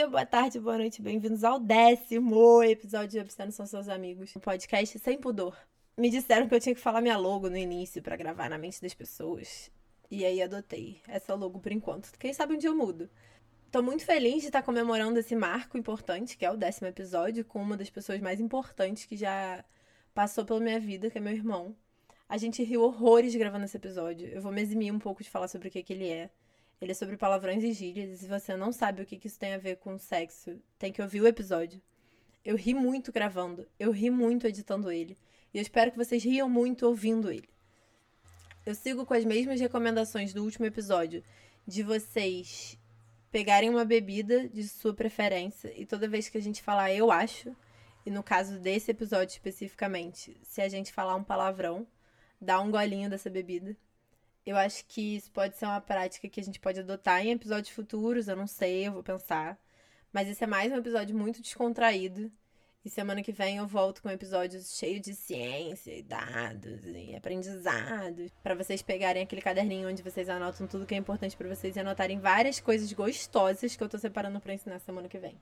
dia, boa tarde, boa noite, bem-vindos ao décimo episódio de Obsceno São Seus Amigos, um podcast sem pudor. Me disseram que eu tinha que falar minha logo no início para gravar na mente das pessoas. E aí adotei essa logo por enquanto. Quem sabe um dia eu mudo. Tô muito feliz de estar comemorando esse marco importante, que é o décimo episódio, com uma das pessoas mais importantes que já passou pela minha vida, que é meu irmão. A gente riu horrores gravando esse episódio. Eu vou me eximir um pouco de falar sobre o que, que ele é. Ele é sobre palavrões e gírias. E se você não sabe o que, que isso tem a ver com sexo, tem que ouvir o episódio. Eu ri muito gravando. Eu ri muito editando ele. E eu espero que vocês riam muito ouvindo ele. Eu sigo com as mesmas recomendações do último episódio de vocês pegarem uma bebida de sua preferência e toda vez que a gente falar eu acho, e no caso desse episódio especificamente, se a gente falar um palavrão, dá um golinho dessa bebida. Eu acho que isso pode ser uma prática que a gente pode adotar em episódios futuros, eu não sei, eu vou pensar. Mas esse é mais um episódio muito descontraído. E semana que vem eu volto com um episódio cheio de ciência e dados e aprendizados. para vocês pegarem aquele caderninho onde vocês anotam tudo que é importante para vocês e anotarem várias coisas gostosas que eu tô separando para ensinar semana que vem.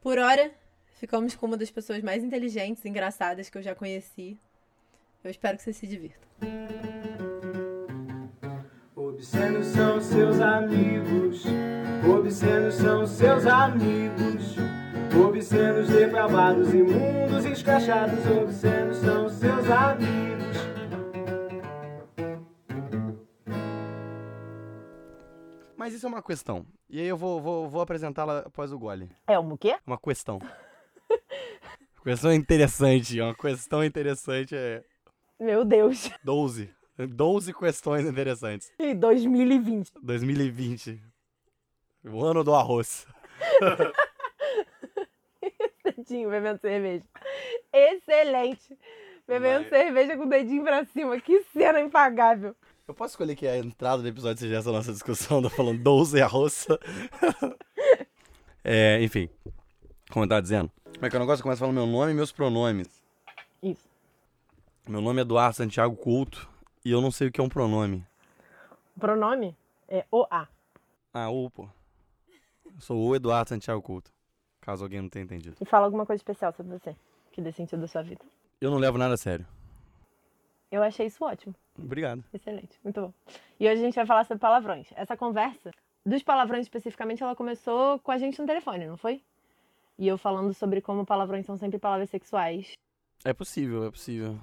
Por hora, ficamos com uma das pessoas mais inteligentes e engraçadas que eu já conheci. Eu espero que vocês se divirtam. Obscenos são seus amigos, obscenos são seus amigos, obscenos depravados, imundos, escrachados, obscenos são seus amigos. Mas isso é uma questão. E aí eu vou, vou, vou apresentá-la após o gole. É um quê? Uma questão. questão interessante. Uma questão interessante é Meu Deus. 12. 12 questões interessantes. E 2020. 2020. O ano do arroz. Dedinho bebendo cerveja. Excelente. Bebendo Mas- cerveja com o dedinho pra cima. Que cena impagável. Eu posso escolher que a entrada do episódio seja essa nossa discussão, tô falando 12 arroz. é, enfim. Como eu tava dizendo. Como é que é o negócio? Começa falando meu nome e meus pronomes. Isso. Meu nome é Eduardo Santiago Couto e eu não sei o que é um pronome. O pronome é OA. Ah, o, pô. Eu sou o Eduardo Santiago Couto. Caso alguém não tenha entendido. E fala alguma coisa especial sobre você. Que dê sentido da sua vida. Eu não levo nada a sério. Eu achei isso ótimo. Obrigado. Excelente. Muito bom. E hoje a gente vai falar sobre palavrões. Essa conversa, dos palavrões especificamente, ela começou com a gente no telefone, não foi? E eu falando sobre como palavrões são sempre palavras sexuais. É possível, é possível.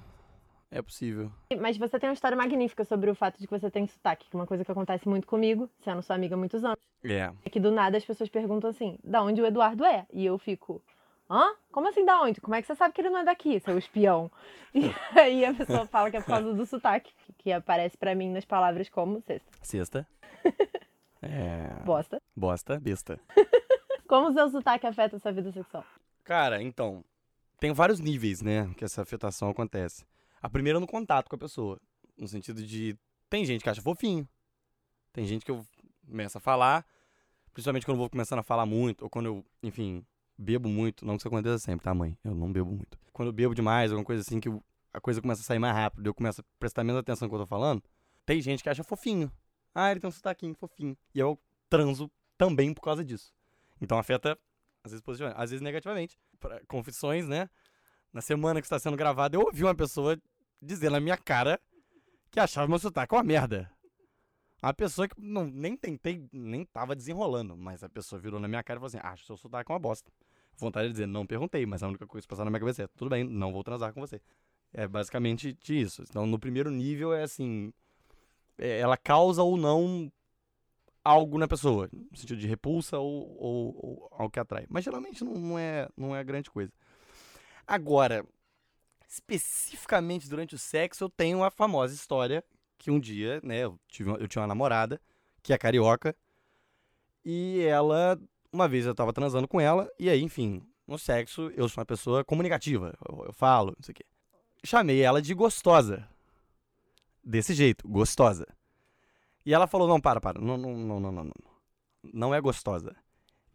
É possível. Mas você tem uma história magnífica sobre o fato de que você tem sotaque, que é uma coisa que acontece muito comigo, sendo sua amiga há muitos anos. É. É que do nada as pessoas perguntam assim, da onde o Eduardo é? E eu fico, hã? Como assim da onde? Como é que você sabe que ele não é daqui, seu espião? E aí a pessoa fala que é por causa do sotaque, que aparece pra mim nas palavras como sexta, Sexta. É. bosta. Bosta, besta. Como o seu sotaque afeta a sua vida sexual? Cara, então. Tem vários níveis, né? Que essa afetação acontece. A primeira no contato com a pessoa. No sentido de. Tem gente que acha fofinho. Tem gente que eu começo a falar. Principalmente quando eu vou começando a falar muito. Ou quando eu, enfim, bebo muito. Não que isso aconteça sempre, tá, mãe? Eu não bebo muito. Quando eu bebo demais, alguma coisa assim, que eu- a coisa começa a sair mais rápido. Eu começo a prestar menos atenção no que eu tô falando. Tem gente que acha fofinho. Ah, ele tem um sotaquinho fofinho. E eu transo também por causa disso. Então afeta, às vezes positivamente, às vezes negativamente. Pra confissões, né? Na semana que está sendo gravada, eu ouvi uma pessoa dizer na minha cara que achava meu sotaque uma merda. Uma pessoa que não, nem tentei, nem tava desenrolando, mas a pessoa virou na minha cara e falou assim: acho seu sotaque uma bosta. Vontade de dizer, não perguntei, mas a única coisa que passou na minha cabeça é: tudo bem, não vou transar com você. É basicamente isso. Então, no primeiro nível é assim: é, ela causa ou não algo na pessoa, no sentido de repulsa ou, ou, ou algo que atrai. Mas geralmente não, não é, não é grande coisa. Agora, especificamente durante o sexo, eu tenho a famosa história que um dia, né, eu, tive, eu tinha uma namorada, que é carioca, e ela, uma vez eu tava transando com ela, e aí, enfim, no sexo eu sou uma pessoa comunicativa, eu, eu falo, não sei o quê. Chamei ela de gostosa. Desse jeito, gostosa. E ela falou: não, para, para. Não, não, não, não, não. Não, não é gostosa.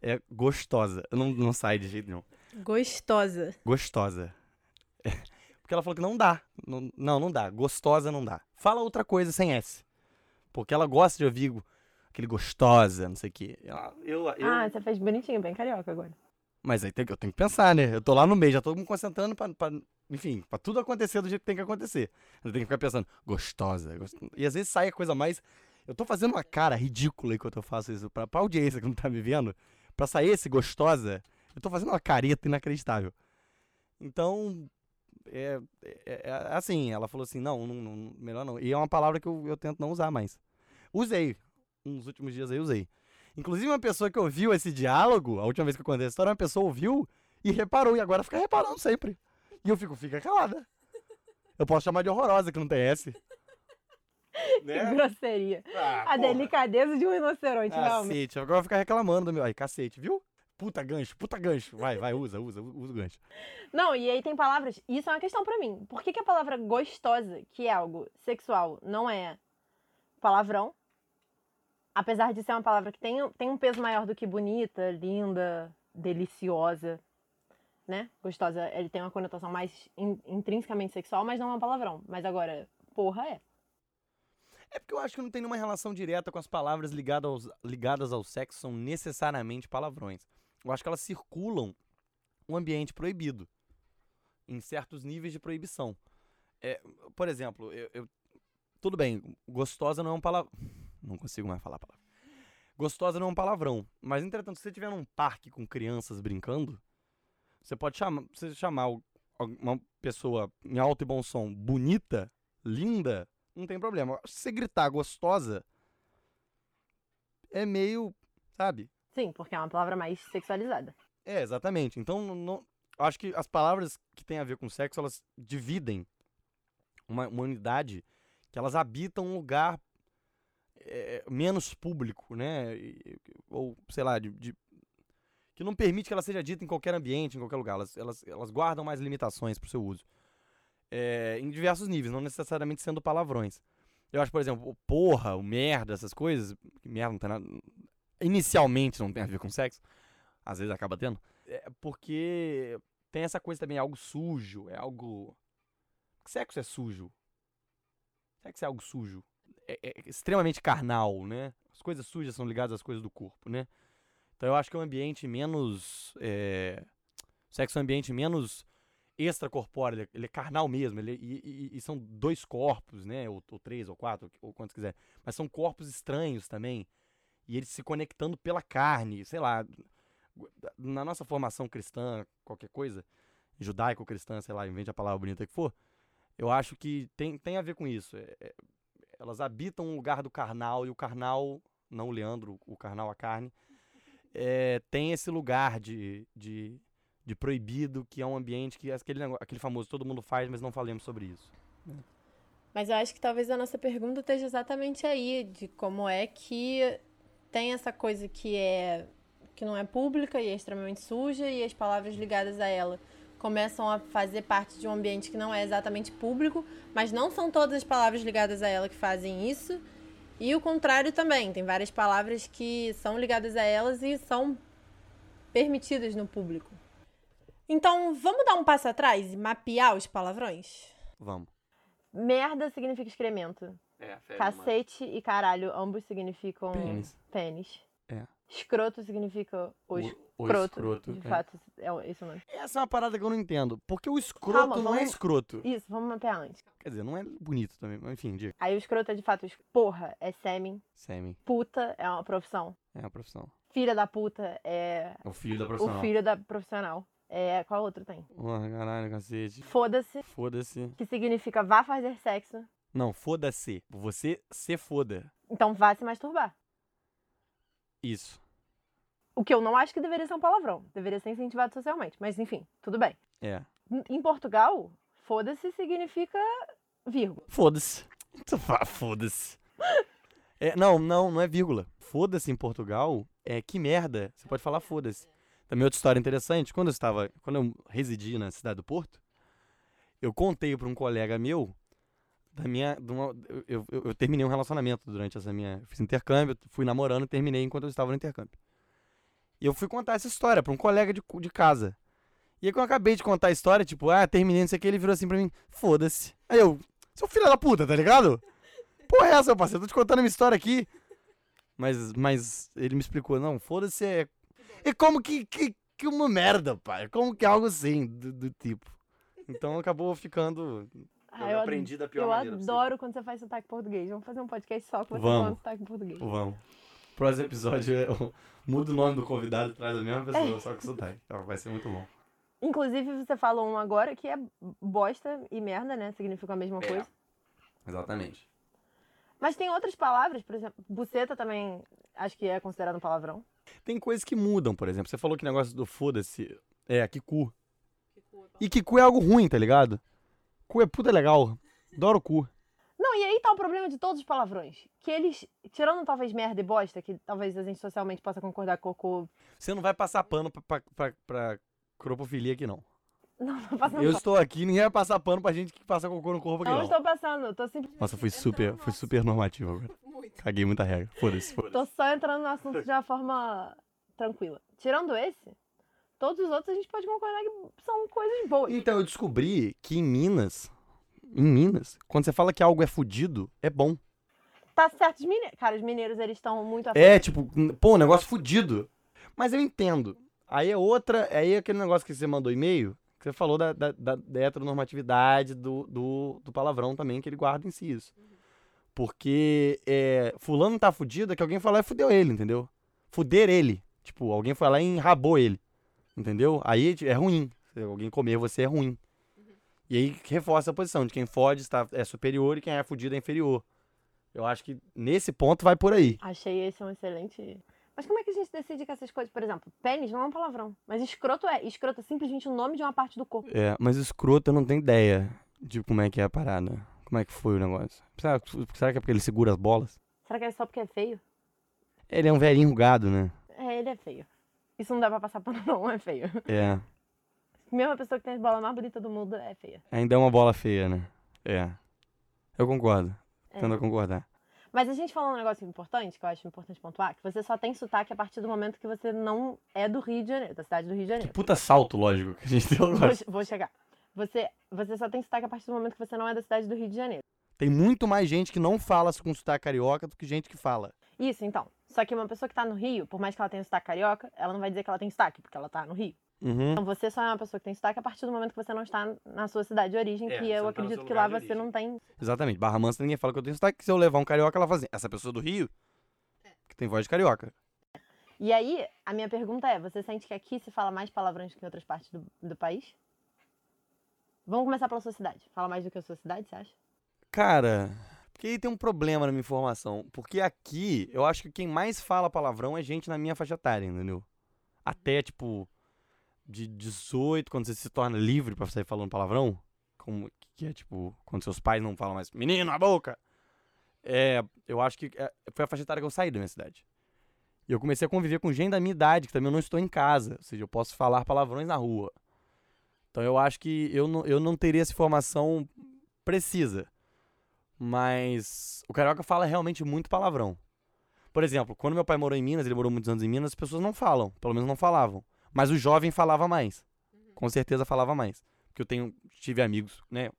É gostosa. Não, não sai de jeito nenhum. Gostosa. Gostosa. Porque ela falou que não dá. Não, não, dá. Gostosa não dá. Fala outra coisa sem S. Porque ela gosta de ouvir aquele gostosa, não sei o quê. Eu, eu, Ah, você fez bonitinho, bem carioca agora. Mas aí tem eu tenho que pensar, né? Eu tô lá no meio, já tô me concentrando pra, pra- enfim, pra tudo acontecer do jeito que tem que acontecer. Eu tenho que ficar pensando, gostosa. gost- E às vezes sai a coisa mais. Eu tô fazendo uma cara ridícula enquanto eu faço isso pra, pra audiência que não tá me vendo. Pra sair esse gostosa, eu tô fazendo uma careta inacreditável. Então, é, é- é assim, ela falou assim, não, não, não, melhor não. E é uma palavra que eu, eu tento não usar mais. Usei. Nos últimos dias aí usei. Inclusive, uma pessoa que ouviu esse diálogo, a última vez que eu contei a história, uma pessoa ouviu e reparou, e agora fica reparando sempre. E eu fico, fica calada. Eu posso chamar de horrorosa, que não tem S. Que Né? grosseria. Ah, A porra. delicadeza de um rinoceronte, realmente. Cacete, agora vai ficar reclamando do meu. Aí, cacete, viu? Puta gancho, puta gancho. Vai, vai, usa, usa, usa o gancho. Não, e aí tem palavras. Isso é uma questão pra mim. Por que, que a palavra gostosa, que é algo sexual, não é palavrão? Apesar de ser uma palavra que tem, tem um peso maior do que bonita, linda, deliciosa, né? Gostosa, ele tem uma conotação mais in- intrinsecamente sexual, mas não é um palavrão. Mas agora, porra é. É porque eu acho que não tem nenhuma relação direta com as palavras ligadas, aos, ligadas ao sexo, são necessariamente palavrões. Eu acho que elas circulam um ambiente proibido, em certos níveis de proibição. É, por exemplo, eu, eu- tudo bem, gostosa não é um palavrão. Não consigo mais falar a palavra. Gostosa não é um palavrão, mas entretanto, se você estiver num parque com crianças brincando, você pode chamar, você chamar uma pessoa em alto e bom som bonita, linda, não tem problema. Se você gritar gostosa, é meio, sabe? Sim, porque é uma palavra mais sexualizada. É, exatamente. Então, não, acho que as palavras que têm a ver com sexo, elas dividem uma, uma unidade que elas habitam um lugar é, menos público, né? Ou, sei lá, de, de- que não permite que ela seja dita em qualquer ambiente, em qualquer lugar. Elas, elas, elas guardam mais limitações para o seu uso. É, em diversos níveis, não necessariamente sendo palavrões. Eu acho, por exemplo, o porra, o merda, essas coisas, merda não tem nada, inicialmente não tem a ver com sexo, às vezes acaba tendo, é porque tem essa coisa também, é algo sujo, é algo. Sexo é sujo. Sexo é algo sujo. É, é extremamente carnal, né? As coisas sujas são ligadas às coisas do corpo, né? Então eu acho que é um ambiente menos. É... Sexo é um ambiente menos extracorpóreo, ele é- é carnal mesmo, ele, e, e- e são dois corpos, né? Ou, ou três, ou quatro, ou quantos quiser. Mas são corpos estranhos também. E eles se conectando pela carne, sei lá. Na nossa formação cristã, qualquer coisa, judaico-cristã, sei lá, invente a palavra bonita que for, eu acho que tem, tem a ver com isso. É- é- elas habitam um lugar do carnal, e o carnal, não o Leandro, o carnal, a carne, é, tem esse lugar de, de, de proibido, que é um ambiente que é aquele, aquele famoso todo mundo faz, mas não falemos sobre isso. Mas eu acho que talvez a nossa pergunta esteja exatamente aí, de como é que tem essa coisa que é que não é pública e é extremamente suja e as palavras ligadas a ela começam a fazer parte de um ambiente que não é exatamente público, mas não são todas as palavras ligadas a ela que fazem isso. E o contrário também, tem várias palavras que são ligadas a elas e são permitidas no público. Então, vamos dar um passo atrás e mapear os palavrões? Vamos. Merda significa excremento. É, Cacete e caralho, ambos significam Pênis. pênis. É. Escroto significa o, O- o escroto. escroto, De é. fato, é esse o nome. Essa é uma parada que eu não entendo. Porque o escroto Calma, não é vamos- escroto. Isso, vamos mapear antes. Quer dizer, não é bonito também, mas enfim, diga. Aí o escroto é de fato, porra, é sêmen. Semi. Puta é uma profissão. É uma profissão. Filha da puta é É o filho da o filho da profissional. É, qual outro tem? Porra, caralho, cacete. Foda-se, Foda-se. que significa vá fazer sexo. Não, foda-se. Você se foda. Então vá se masturbar. Isso. O que eu não acho que deveria ser um palavrão. Deveria ser incentivado socialmente. Mas enfim, tudo bem. É. Em- Portugal, foda-se significa vírgula. Foda-se. Tu fala, Foda-se. É, não, não, não é vírgula. Foda-se em Portugal é que merda. Você pode falar foda-se. Também outra história interessante, quando eu estava, quando eu residi na cidade do Porto, eu contei para um colega meu da minha, uma- eu, eu, eu terminei um relacionamento durante essa minha, fiz intercâmbio, fui namorando e terminei enquanto eu estava no intercâmbio. E eu fui contar essa história para um colega de, de casa. E aí quando eu acabei de contar a história, tipo, ah, terminei, não sei o que, ele virou assim pra mim, foda-se. Aí eu, seu filho da puta, tá ligado? Porra é essa, parceiro? Tô te contando minha história aqui. Mas, mas ele me explicou, não, foda-se é. E como que, que, que uma merda, pai? Como que é algo assim, do, do tipo. Então acabou ficando. Ah, eu ad- aprendi da pior Eu maneira possível. adoro quando você faz sotaque português. Vamos fazer um podcast só com você Vamos. falando sotaque português. Vamos. Próximo episódio eu mudo o nome do convidado e traz a mesma pessoa, É. só com sotaque. Então, Vai ser muito bom. Inclusive, você falou um agora que é bosta e merda, né? Significa a mesma É. coisa. Exatamente. Mas tem outras palavras, por exemplo, buceta também acho que é considerado um palavrão. Tem coisas que mudam, por exemplo. Você falou que negócio do foda-se. É, que cu. E que cu é algo ruim, tá ligado? Cu é puta legal. Adoro cu. Não, e aí tá o problema de todos os palavrões. Que eles, tirando talvez merda e bosta, que talvez a gente socialmente possa concordar com cocô. Você não vai passar pano pra, pra, pra, pra cropofilia aqui, não. Não, não passando Eu pano. estou aqui, ninguém vai passar pano pra gente que passa cocô no corpo aqui, Não não. estou passando, eu tô simplesmente. Nossa, foi super, foi super normativo agora. Caguei muita regra. Foda-se, Tô foda-se. só entrando no assunto de uma forma tranquila. Tirando esse, todos os outros a gente pode concordar que são coisas boas. Então, eu descobri que em Minas, em Minas, quando você fala que algo é fudido, é bom. Tá certo, os mineiros. Cara, os mineiros, eles estão muito à É, tipo, pô, negócio fudido. Mas eu entendo. Aí é outra, aí é aquele negócio que você mandou e-mail, que você falou da, da, da- da heteronormatividade do, do, do palavrão também, que ele guarda em si isso. Porque é, fulano tá fudido, é que alguém falou e fudeu ele, entendeu? Fuder ele. Tipo, alguém foi lá e enrabou ele. Entendeu? Aí é ruim. Se alguém comer você é ruim. E aí reforça a posição de quem fode está, é superior e quem é fudido é inferior. Eu acho que nesse ponto vai por aí. Achei esse um excelente. Mas como é que a gente decide que essas coisas, por exemplo, pênis não é um palavrão, mas escroto é. Escroto é simplesmente o nome de uma parte do corpo. É, mas escroto eu não tenho ideia de como é que é a parada. Como é que foi o negócio. Será, será que é porque ele segura as bolas? Será que é só porque é feio? Ele é um velhinho enrugado, né? É, ele é feio. Isso não dá pra passar pano, não, é feio. É. Mesmo a pessoa que tem as bolas mais bonitas do mundo é feia. Ainda é uma bola feia, né? É. Eu concordo. É. Tendo a concordar. Mas a gente falou um negócio importante, que eu acho importante pontuar, que você só tem sotaque a partir do momento que você não é do Rio de Janeiro, da cidade do Rio de Que Janeiro. puta salto lógico que a gente deu agora. Vou, vou chegar. Você, você só tem sotaque a partir do momento que você não é da cidade do Rio de Janeiro. Tem muito mais gente que não fala com sotaque carioca do que gente que fala. Isso, então. Só que uma pessoa que tá no Rio, por mais que ela tenha sotaque carioca, ela não vai dizer que ela tem sotaque, porque ela tá no Rio. Uhum. Então você só é uma pessoa que tem sotaque a partir do momento que você não está na sua cidade de origem, É, que eu tá acredito que lá você não tem. Exatamente. Barra Mansa ninguém fala que eu tenho sotaque. Se eu levar um carioca, ela fala assim, essa pessoa do Rio, que tem voz de carioca. E aí, a minha pergunta é: você sente que aqui se fala mais palavrões do que em outras partes do, do país? Vamos começar pela sua cidade. Fala mais do que a sua cidade, você acha? Cara, porque aí tem um problema na minha informação. Porque aqui, eu acho que quem mais fala palavrão é gente na minha faixa etária, entendeu? Até, tipo, de 18, quando você se torna livre pra sair falando palavrão, como que é, tipo, quando seus pais não falam mais, menino, a boca! É, eu acho que é, foi a faixa etária que eu saí da minha cidade. E eu comecei a conviver com gente da minha idade, que também eu não estou em casa. Ou seja, eu posso falar palavrões na rua. Então eu acho que eu não, eu não teria essa informação precisa. Mas o carioca fala realmente muito palavrão. Por exemplo, quando meu pai morou em Minas, ele morou muitos anos em Minas, as pessoas não falam, pelo menos não falavam. Mas o jovem falava mais. Com certeza falava mais. Porque eu tenho, tive amigos, né?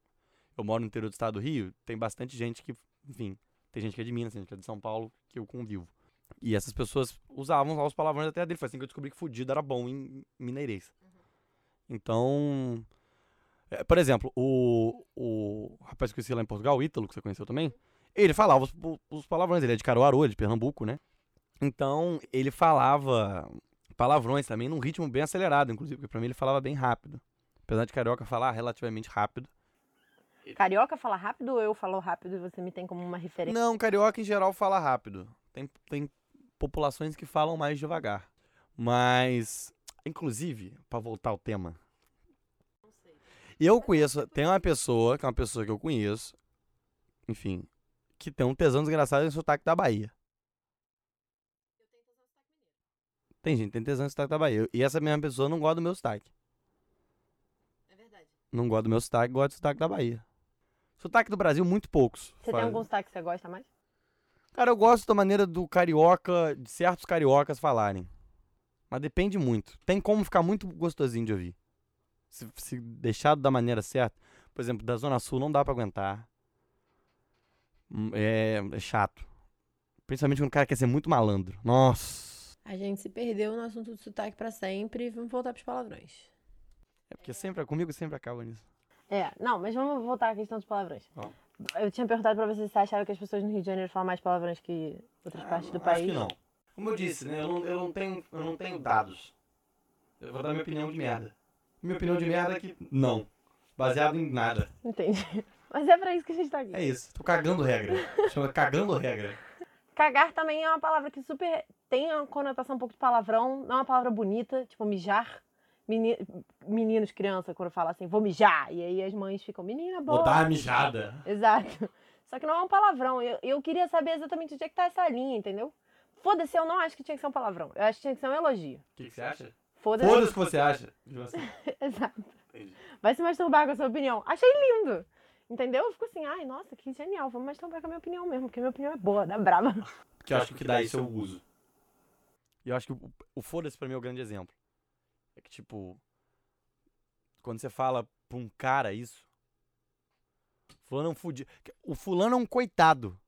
Eu moro no interior do estado do Rio, tem bastante gente que, enfim, tem gente que é de Minas, tem gente que é de São Paulo, que eu convivo. E essas pessoas usavam lá os palavrões até dele. Foi assim que eu descobri que fudido era bom em mineirês. Então, é, por exemplo, o, o rapaz que eu conheci lá em Portugal, o Ítalo, que você conheceu também, ele falava os, os palavrões, ele é de Caruaru, ele é de Pernambuco, né? Então, ele falava palavrões também num ritmo bem acelerado, inclusive, porque pra mim ele falava bem rápido. Apesar de carioca falar relativamente rápido. Carioca fala rápido ou eu falo rápido e você me tem como uma referência? Não, carioca em geral fala rápido. Tem, tem populações que falam mais devagar. Mas, inclusive, pra voltar ao tema. Eu conheço, tem uma pessoa, que é uma pessoa que eu conheço, enfim, que tem um tesão desgraçado em sotaque da Bahia. Tem gente que tem tesão em sotaque da Bahia. E essa mesma pessoa não gosta do meu sotaque. É verdade. Não gosta do meu sotaque, gosta do sotaque da Bahia. Sotaque do Brasil, muito poucos. Você tem Faz- algum sotaque que você gosta mais? Cara, eu gosto da maneira do carioca, de certos cariocas falarem. Mas depende muito. Tem como ficar muito gostosinho de ouvir. Se, se deixado da maneira certa. Por exemplo, da Zona Sul não dá pra aguentar. Hum, É, é chato. Principalmente quando o cara quer ser muito malandro. Nossa. A gente se perdeu no assunto do sotaque pra sempre. Vamos voltar pros palavrões. É porque sempre, comigo sempre acaba nisso. É, não, mas vamos voltar à questão dos palavrões. Eu tinha perguntado pra você se você achava que as pessoas no Rio de Janeiro falam mais palavrões que outras partes do país. Acho que não. Como eu disse, né? Eu não, eu não, tenho, eu não tenho dados. Eu vou dar minha opinião de merda. Minha opinião de merda é que não. Baseado em nada. Entendi. Mas é pra isso que a gente tá aqui. É isso. Tô cagando regra. Chama cagando regra. Cagar também é uma palavra que super tem uma conotação um pouco de palavrão. Não é uma palavra bonita, tipo mijar. Meni- Meninos, criança, quando fala assim, vou mijar. E aí as mães ficam, menina, boa. Vou dar uma mijada. Exato. Só que não é um palavrão. Eu, eu queria saber exatamente onde é que tá essa linha, entendeu? Foda-se, eu não acho que tinha que ser um palavrão. Eu acho que tinha que ser um elogio. O que, que você acha? Foda-se. Foda-se o que você acha. Exato. entendi. Vai se masturbar com a sua opinião. Achei lindo. Entendeu? Eu fico assim, ai, nossa, que genial. Vamos masturbar com a minha opinião mesmo, porque a minha opinião é boa, dá brava. Que eu acho que o que dá isso eu uso. E eu acho que o, o foda-se pra mim é o grande exemplo. É que, tipo, quando você fala pra um cara isso, fulano é um fudido. O fulano é um coitado.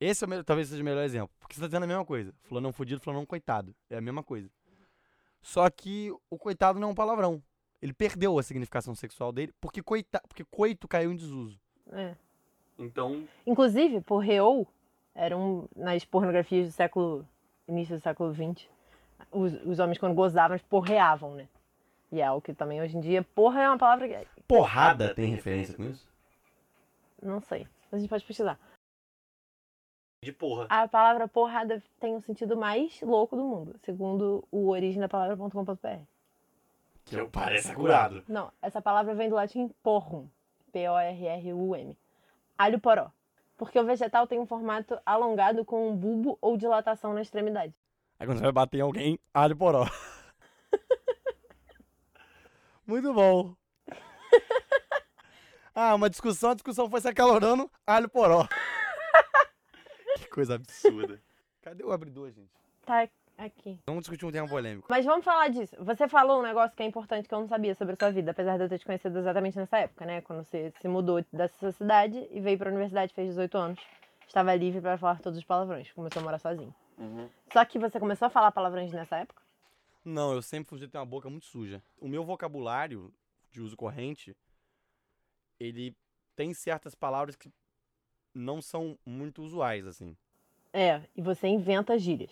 Esse é o talvez seja o melhor exemplo. Porque você tá dizendo a mesma coisa. Fulano é um fudido, fulano é um coitado. É a mesma coisa. Só que o coitado não é um palavrão. Ele perdeu a significação sexual dele porque, coita, porque coito caiu em desuso. É. Então, Inclusive, porreou era um, nas pornografias do século. início do século XX. Os, os homens, quando gozavam, eles porreavam, né? E é algo que também hoje em dia. Porra é uma palavra que. porrada tem referência com isso? Não sei. Mas a gente pode pesquisar. De porra. A palavra porrada tem o sentido mais louco do mundo, segundo o origem da palavra.com.br. Que eu parece curado. Não, essa palavra vem do latim porrum, P-O-R-R-U-M. Alho poró. Porque o vegetal tem um formato alongado com um bulbo ou dilatação na extremidade. Aí quando você vai bater em alguém, alho poró. Muito bom. ah, uma discussão, a discussão foi se acalorando, alho poró. Coisa absurda. Cadê o abridor, gente? Tá aqui. Vamos discutir um tema polêmico. Mas vamos falar disso. Você falou um negócio que é importante que eu não sabia sobre a sua vida, apesar de eu ter te conhecido exatamente nessa época, né? Quando você se mudou dessa cidade e veio pra universidade, fez 18 anos. Estava livre para falar todos os palavrões. Começou a morar sozinho. Só que você começou a falar palavrões nessa época? Não, eu sempre fui de ter uma boca muito suja. O meu vocabulário de uso corrente, ele tem certas palavras que não são muito usuais, assim. É, e você inventa gírias.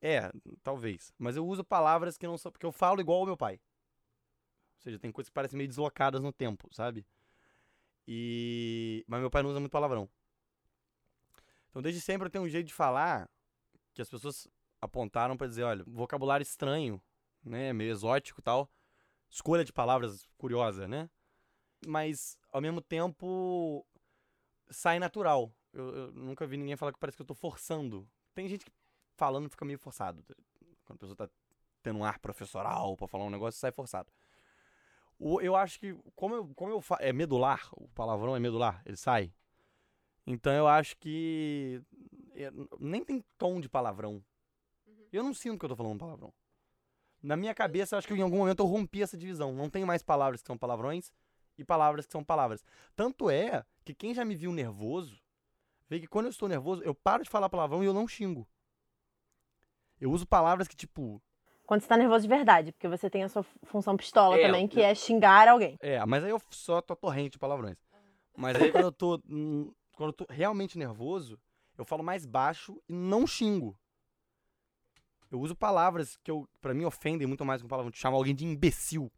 É, talvez. Mas eu uso palavras que não são. Porque eu falo igual ao meu pai. Ou seja, tem coisas que parecem meio deslocadas no tempo, sabe? E. Mas meu pai não usa muito palavrão. Então, desde sempre eu tenho um jeito de falar que as pessoas apontaram pra dizer: olha, vocabulário estranho, né? Meio exótico tal. Escolha de palavras curiosa, né? Mas, ao mesmo tempo, sai natural. Eu, eu nunca vi ninguém falar que parece que eu tô forçando. Tem gente que falando fica meio forçado. Quando a pessoa tá tendo um ar professoral pra falar um negócio, sai forçado. O, eu acho que, como eu, como eu é medular, o palavrão é medular, ele sai. Então eu acho que é, nem tem tom de palavrão. Eu não sinto que eu tô falando palavrão. Na minha cabeça, eu acho que em algum momento eu rompi essa divisão. Não tem mais palavras que são palavrões e palavras que são palavras. Tanto é que quem já me viu nervoso, vê que quando eu estou nervoso, eu paro de falar palavrão e eu não xingo. Eu uso palavras que, tipo. Quando você tá nervoso de verdade, porque você tem a sua função pistola É, também, que eu- é xingar alguém. É, mas aí eu só tô torrente de palavrões. Mas aí quando eu tô. Quando eu tô realmente nervoso, eu falo mais baixo e não xingo. Eu uso palavras que eu, pra mim ofendem muito mais um palavrão. Chamar alguém de imbecil.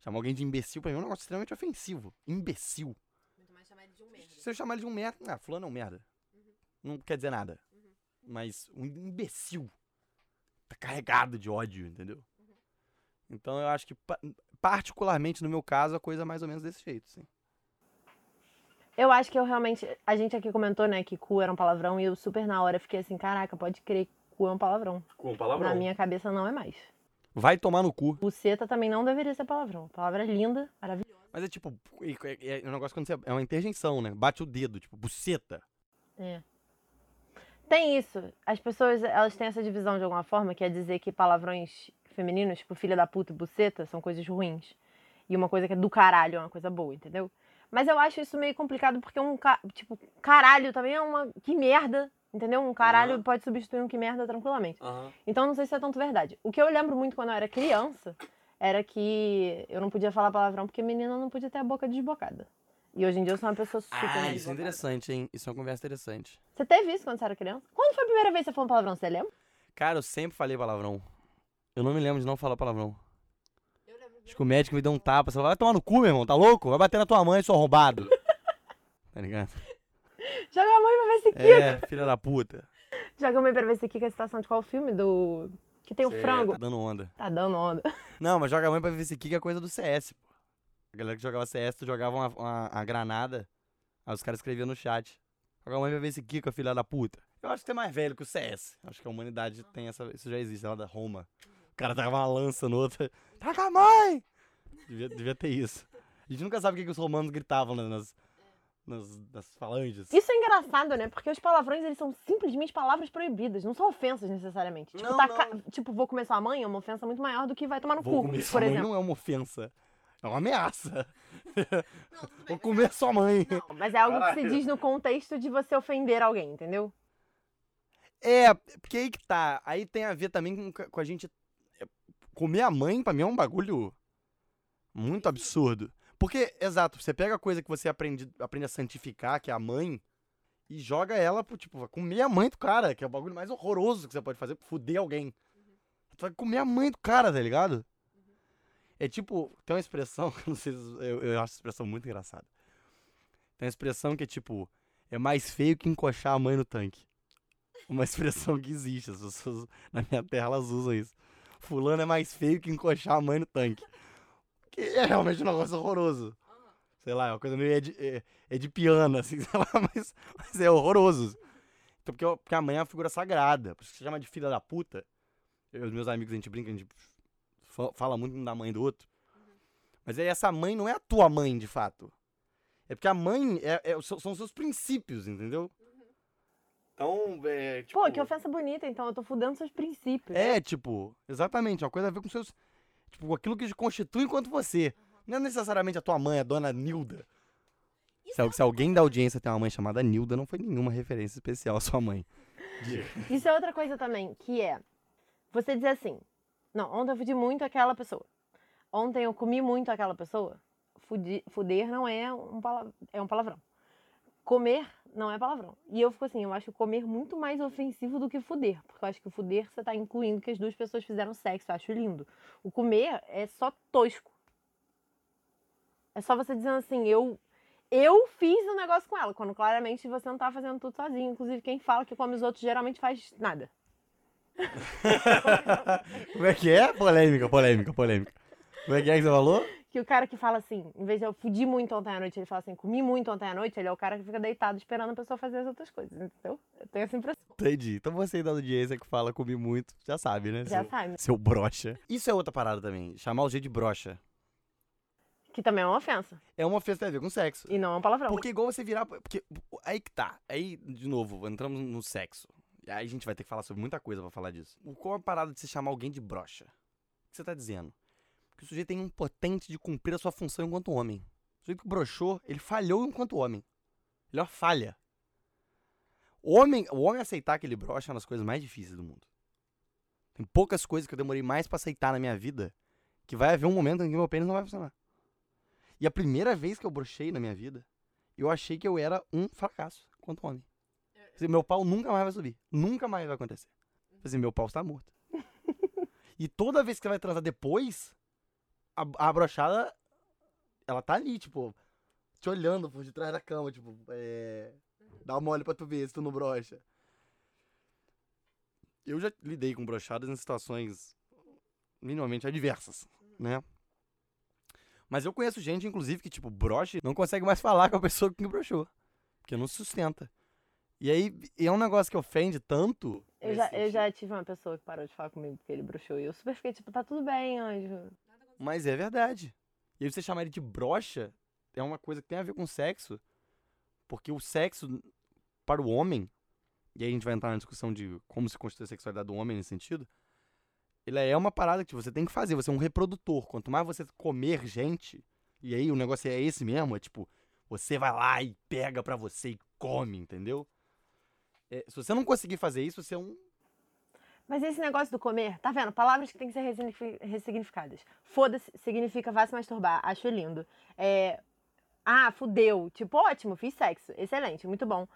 Chamar alguém de imbecil pra mim é um negócio extremamente ofensivo. Imbecil. Muito mais chamar ele de um merda. Se eu chamar ele de um merda, ah, fulano é um merda. Não quer dizer nada. Mas um imbecil tá carregado de ódio, entendeu? Então eu acho que, pa- particularmente no meu caso, a coisa é mais ou menos desse jeito, sim. Eu acho que eu realmente. A gente aqui comentou, né, que cu era um palavrão e eu super na hora fiquei assim, caraca, pode crer que cu é um palavrão. Com Na minha cabeça não é mais. Vai tomar no cu. Buceta também não deveria ser palavrão. Palavra linda, maravilhosa. Mas é tipo, é, é- é um negócio quando você. É uma interjeição, né? Bate o dedo, tipo, buceta. É. Tem isso. As pessoas, elas têm essa divisão de alguma forma, que é dizer que palavrões femininos, tipo filha da puta e buceta, são coisas ruins. E uma coisa que é do caralho é uma coisa boa, entendeu? Mas eu acho isso meio complicado porque um, ca- tipo, caralho também é uma. Que merda, entendeu? Um caralho Aham. pode substituir um que merda tranquilamente. Aham. Então não sei se é tanto verdade. O que eu lembro muito quando eu era criança era que eu não podia falar palavrão porque menina não podia ter a boca desbocada. E hoje em dia eu sou uma pessoa super Ah, isso é desbocada. interessante, hein? Isso é uma conversa interessante. Você teve isso quando você era criança? Quando foi a primeira vez que você falou palavrão? Você lembra? Cara, eu sempre falei palavrão. Eu não me lembro de não falar palavrão. Acho que o médico me deu um tapa. Você fala, vai tomar no cu, meu irmão, tá louco? Vai bater na tua mãe, seu arrombado. tá ligado? Joga a mãe pra ver se quica. É, filha da puta. Joga a mãe pra ver se quica a situação de qual filme? Do. Que tem o Cê frango. Tá dando onda. Tá dando onda. Não, mas joga a mãe pra ver se que é coisa do CS, pô. A galera que jogava CS, tu jogava uma, uma, uma granada, aí os caras escreviam no chat. Joga a mãe pra ver se Kika, filha da puta. Eu acho que você é mais velho que o CS. Acho que a humanidade tem essa. Isso já existe, lá da Roma. O cara tava uma lança no outro. Tá com a mãe! Devia, devia ter isso. A gente nunca sabe o que, que os romanos gritavam né, nas, nas, nas falanges. Isso é engraçado, né? Porque os palavrões, eles são simplesmente palavras proibidas. Não são ofensas, necessariamente. Tipo, Não, taca- não. tipo vou comer sua mãe é uma ofensa muito maior do que vai tomar no Vou cu, comer por sua mãe exemplo. não é uma ofensa. É uma ameaça. Vou comer sua mãe. Mas é algo que se Caralho. diz no contexto de você ofender alguém, entendeu? É, porque aí que tá. Aí tem a ver também com, com a gente. é, Comer a mãe, pra mim, é um bagulho muito absurdo. Porque, exato, você pega a coisa que você aprende, aprende a santificar, que é a mãe, e joga ela pro, tipo, comer a mãe do cara, que é o bagulho mais horroroso que você pode fazer, fuder alguém. Tu vai comer a mãe do cara, tá ligado? É tipo, tem uma expressão, não sei se eu, eu acho essa expressão muito engraçada. Tem uma expressão que é tipo, é mais feio que encoxar a mãe no tanque uma expressão que existe. As pessoas na minha terra elas usam isso. Fulano é mais feio que encoxar a mãe no tanque. Que é realmente um negócio horroroso. Sei lá, é uma coisa meio é de, é, é de piano, assim, sei lá, mas, mas é horroroso. Então, porque, eu- porque a mãe é uma figura sagrada. Por isso que se chama de filha da puta. Eu e os meus amigos, a gente brinca, a gente fa- fala muito um da mãe do outro. Mas aí essa mãe não é a tua mãe, de fato. É porque a mãe é, é- são são os seus princípios, entendeu? Então, é, tipo... Pô, que ofensa bonita, então. Eu tô fudendo seus princípios. É, tipo, exatamente, uma coisa a ver com seus. Tipo, aquilo que te constitui enquanto você. Não é necessariamente a tua mãe, a dona Nilda. Se, al- se alguém da audiência tem uma mãe chamada Nilda, não foi nenhuma referência especial à sua mãe. Isso é outra coisa também, que é você dizer assim: não, ontem eu fudi muito aquela pessoa. Ontem eu comi muito aquela pessoa. Fudi- fuder não é um, é um palavrão. Comer não é palavrão. E eu fico assim, eu acho comer muito mais ofensivo do que fuder. Porque eu acho que o fuder você tá incluindo que as duas pessoas fizeram sexo. Eu acho lindo. O comer é só tosco. É só você dizendo assim, eu. Eu fiz um negócio com ela, quando claramente você não tá fazendo tudo sozinho. Inclusive, quem fala que come os outros geralmente faz nada. Como é que é? Polêmica, polêmica, polêmica. Como é que é que você falou? Que o cara que fala assim, em vez de eu fudi muito ontem à noite, ele fala assim, comi muito ontem à noite, ele é o cara que fica deitado esperando a pessoa fazer as outras coisas, entendeu? Eu tenho essa impressão. Entendi. Então você da audiência que fala comi muito, já sabe, né? Já seu, sabe. Seu brocha. Isso é outra parada também. Chamar o jeito de brocha. Que também é uma ofensa. É uma ofensa que tem a ver com sexo. E não é um palavrão. Porque igual você virar. Porque aí que tá. Aí, de novo, entramos no sexo. E aí a gente vai ter que falar sobre muita coisa pra falar disso. Qual a parada de se chamar alguém de brocha? O que você tá dizendo? Que o sujeito tem um potente de cumprir a sua função enquanto homem. O sujeito que broxou, ele falhou enquanto homem. Ele é uma falha. O homem, o homem aceitar que ele brocha é uma das coisas mais difíceis do mundo. Tem poucas coisas que eu demorei mais pra aceitar na minha vida que vai haver um momento em que meu pênis não vai funcionar. E a primeira vez que eu brochei na minha vida, eu achei que eu era um fracasso quanto homem. Meu pau nunca mais vai subir. Nunca mais vai acontecer. Meu pau está morto. e toda vez que você vai transar depois, a, a brochada, ela tá ali, tipo, te olhando por detrás da cama, tipo, é. Dá uma olha pra tu ver se tu não brocha. Eu já lidei com brochadas em situações minimamente adversas, né? Mas eu conheço gente, inclusive, que, tipo, broche não consegue mais falar com a pessoa que brochou. Porque não se sustenta. E aí, é um negócio que ofende tanto. Eu já, eu já tive uma pessoa que parou de falar comigo porque ele bruxou. E eu super fiquei tipo, tá tudo bem, anjo. Mas é verdade. E aí você chamar ele de brocha é uma coisa que tem a ver com sexo. Porque o sexo, para o homem, e aí a gente vai entrar na discussão de como se constitui a sexualidade do homem nesse sentido, ele é uma parada que você tem que fazer, você é um reprodutor. Quanto mais você comer gente, e aí o negócio é esse mesmo, é tipo, Você vai lá e pega pra você e come, entendeu? É, se você não conseguir fazer isso, você é um. Mas esse negócio do comer, tá vendo? Palavras que têm que ser ressignifi- ressignificadas. Foda-se significa vá se masturbar. Acho lindo. É, ah, fudeu. Tipo, ótimo, fiz sexo. Excelente, muito bom.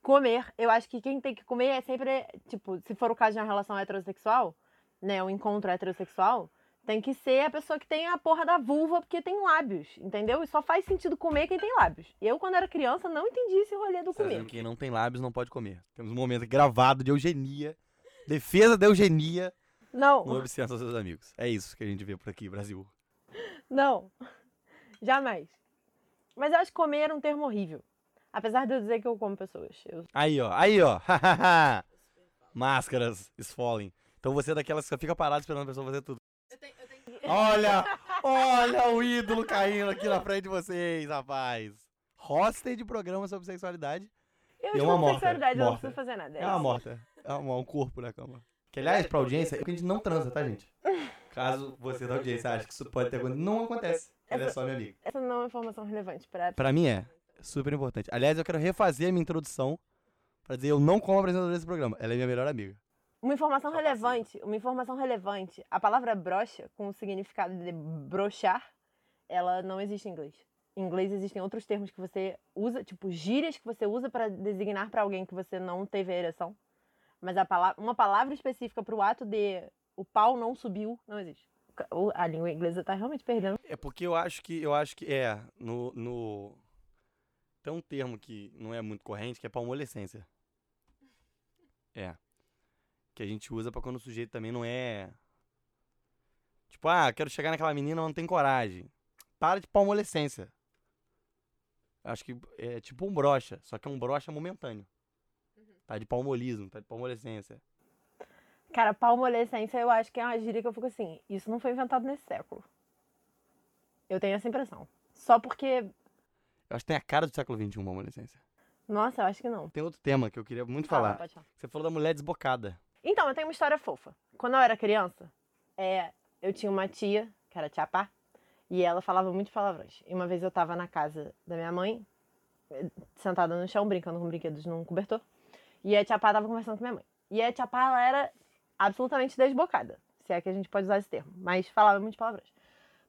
Comer, eu acho que quem tem que comer é sempre, tipo, se for o caso de uma relação heterossexual, né, um encontro heterossexual, tem que ser a pessoa que tem a porra da vulva porque tem lábios, entendeu? E só faz sentido comer quem tem lábios. Eu, quando era criança, não entendi esse rolê do comer. Quem não tem lábios não pode comer. Temos um momento gravado de eugenia. Defesa da eugenia Não. no Obscenso aos seus amigos. É isso que a gente vê por aqui, Brasil. Não, jamais. Mas eu acho que comer é um termo horrível. Apesar de eu dizer que eu como pessoas. Eu... Aí, ó. Aí, ó. Máscaras esfolem. Então você é daquelas que fica parado esperando a pessoa fazer tudo. Olha! Olha o ídolo caindo aqui na frente de vocês, rapaz. Hosted de programa sobre sexualidade. Eu E é estou uma com morta, sexualidade, eu não morta. preciso fazer nada. É uma morta. É uma- um corpo na cama. Que, aliás, pra audiência, é que a gente não transa, tá, gente? Caso você da audiência ache que isso pode ter acontecido, não acontece. Ela é só minha amiga. Essa não é uma informação relevante para Pra mim é super importante. Aliás, eu quero refazer a minha introdução pra dizer eu não como apresentadora desse programa. Ela é minha melhor amiga. Uma informação Só relevante, uma informação relevante. A palavra brocha, com o significado de brochar, ela não existe em inglês. Em inglês existem outros termos que você usa, tipo gírias que você usa para designar para alguém que você não teve ereção. Mas a palavra, uma palavra específica para o ato de o pau não subiu, não existe. A língua inglesa tá realmente perdendo. É porque eu acho que eu acho que é no, no tem um termo que não é muito corrente que é palmolescência. É. Que a gente usa pra quando o sujeito também não é tipo, ah, quero chegar naquela menina, mas não tem coragem. Para de palmolescência. Acho que é tipo um brocha, só que é um brocha momentâneo. Tá de palmolismo, tá de palmolescência. Cara, palmolescência eu acho que é uma gíria que eu fico assim, isso não foi inventado nesse século. Eu tenho essa impressão. Só porque, Eu acho que tem a cara do século XXI, palmolescência. nossa, eu acho que não. Tem outro tema que eu queria muito Fala, falar. pode falar. Você falou da mulher desbocada. Então, eu tenho uma história fofa. Quando eu era criança, é, eu tinha uma tia, que era tia Pá, e ela falava muito palavrões. E uma vez eu tava na casa da minha mãe, eh, sentada no chão, brincando com brinquedos num cobertor, e a tia Pá tava conversando com minha mãe. E a tia Pá, ela era absolutamente desbocada, se é que a gente pode usar esse termo, mas falava muitos palavrões.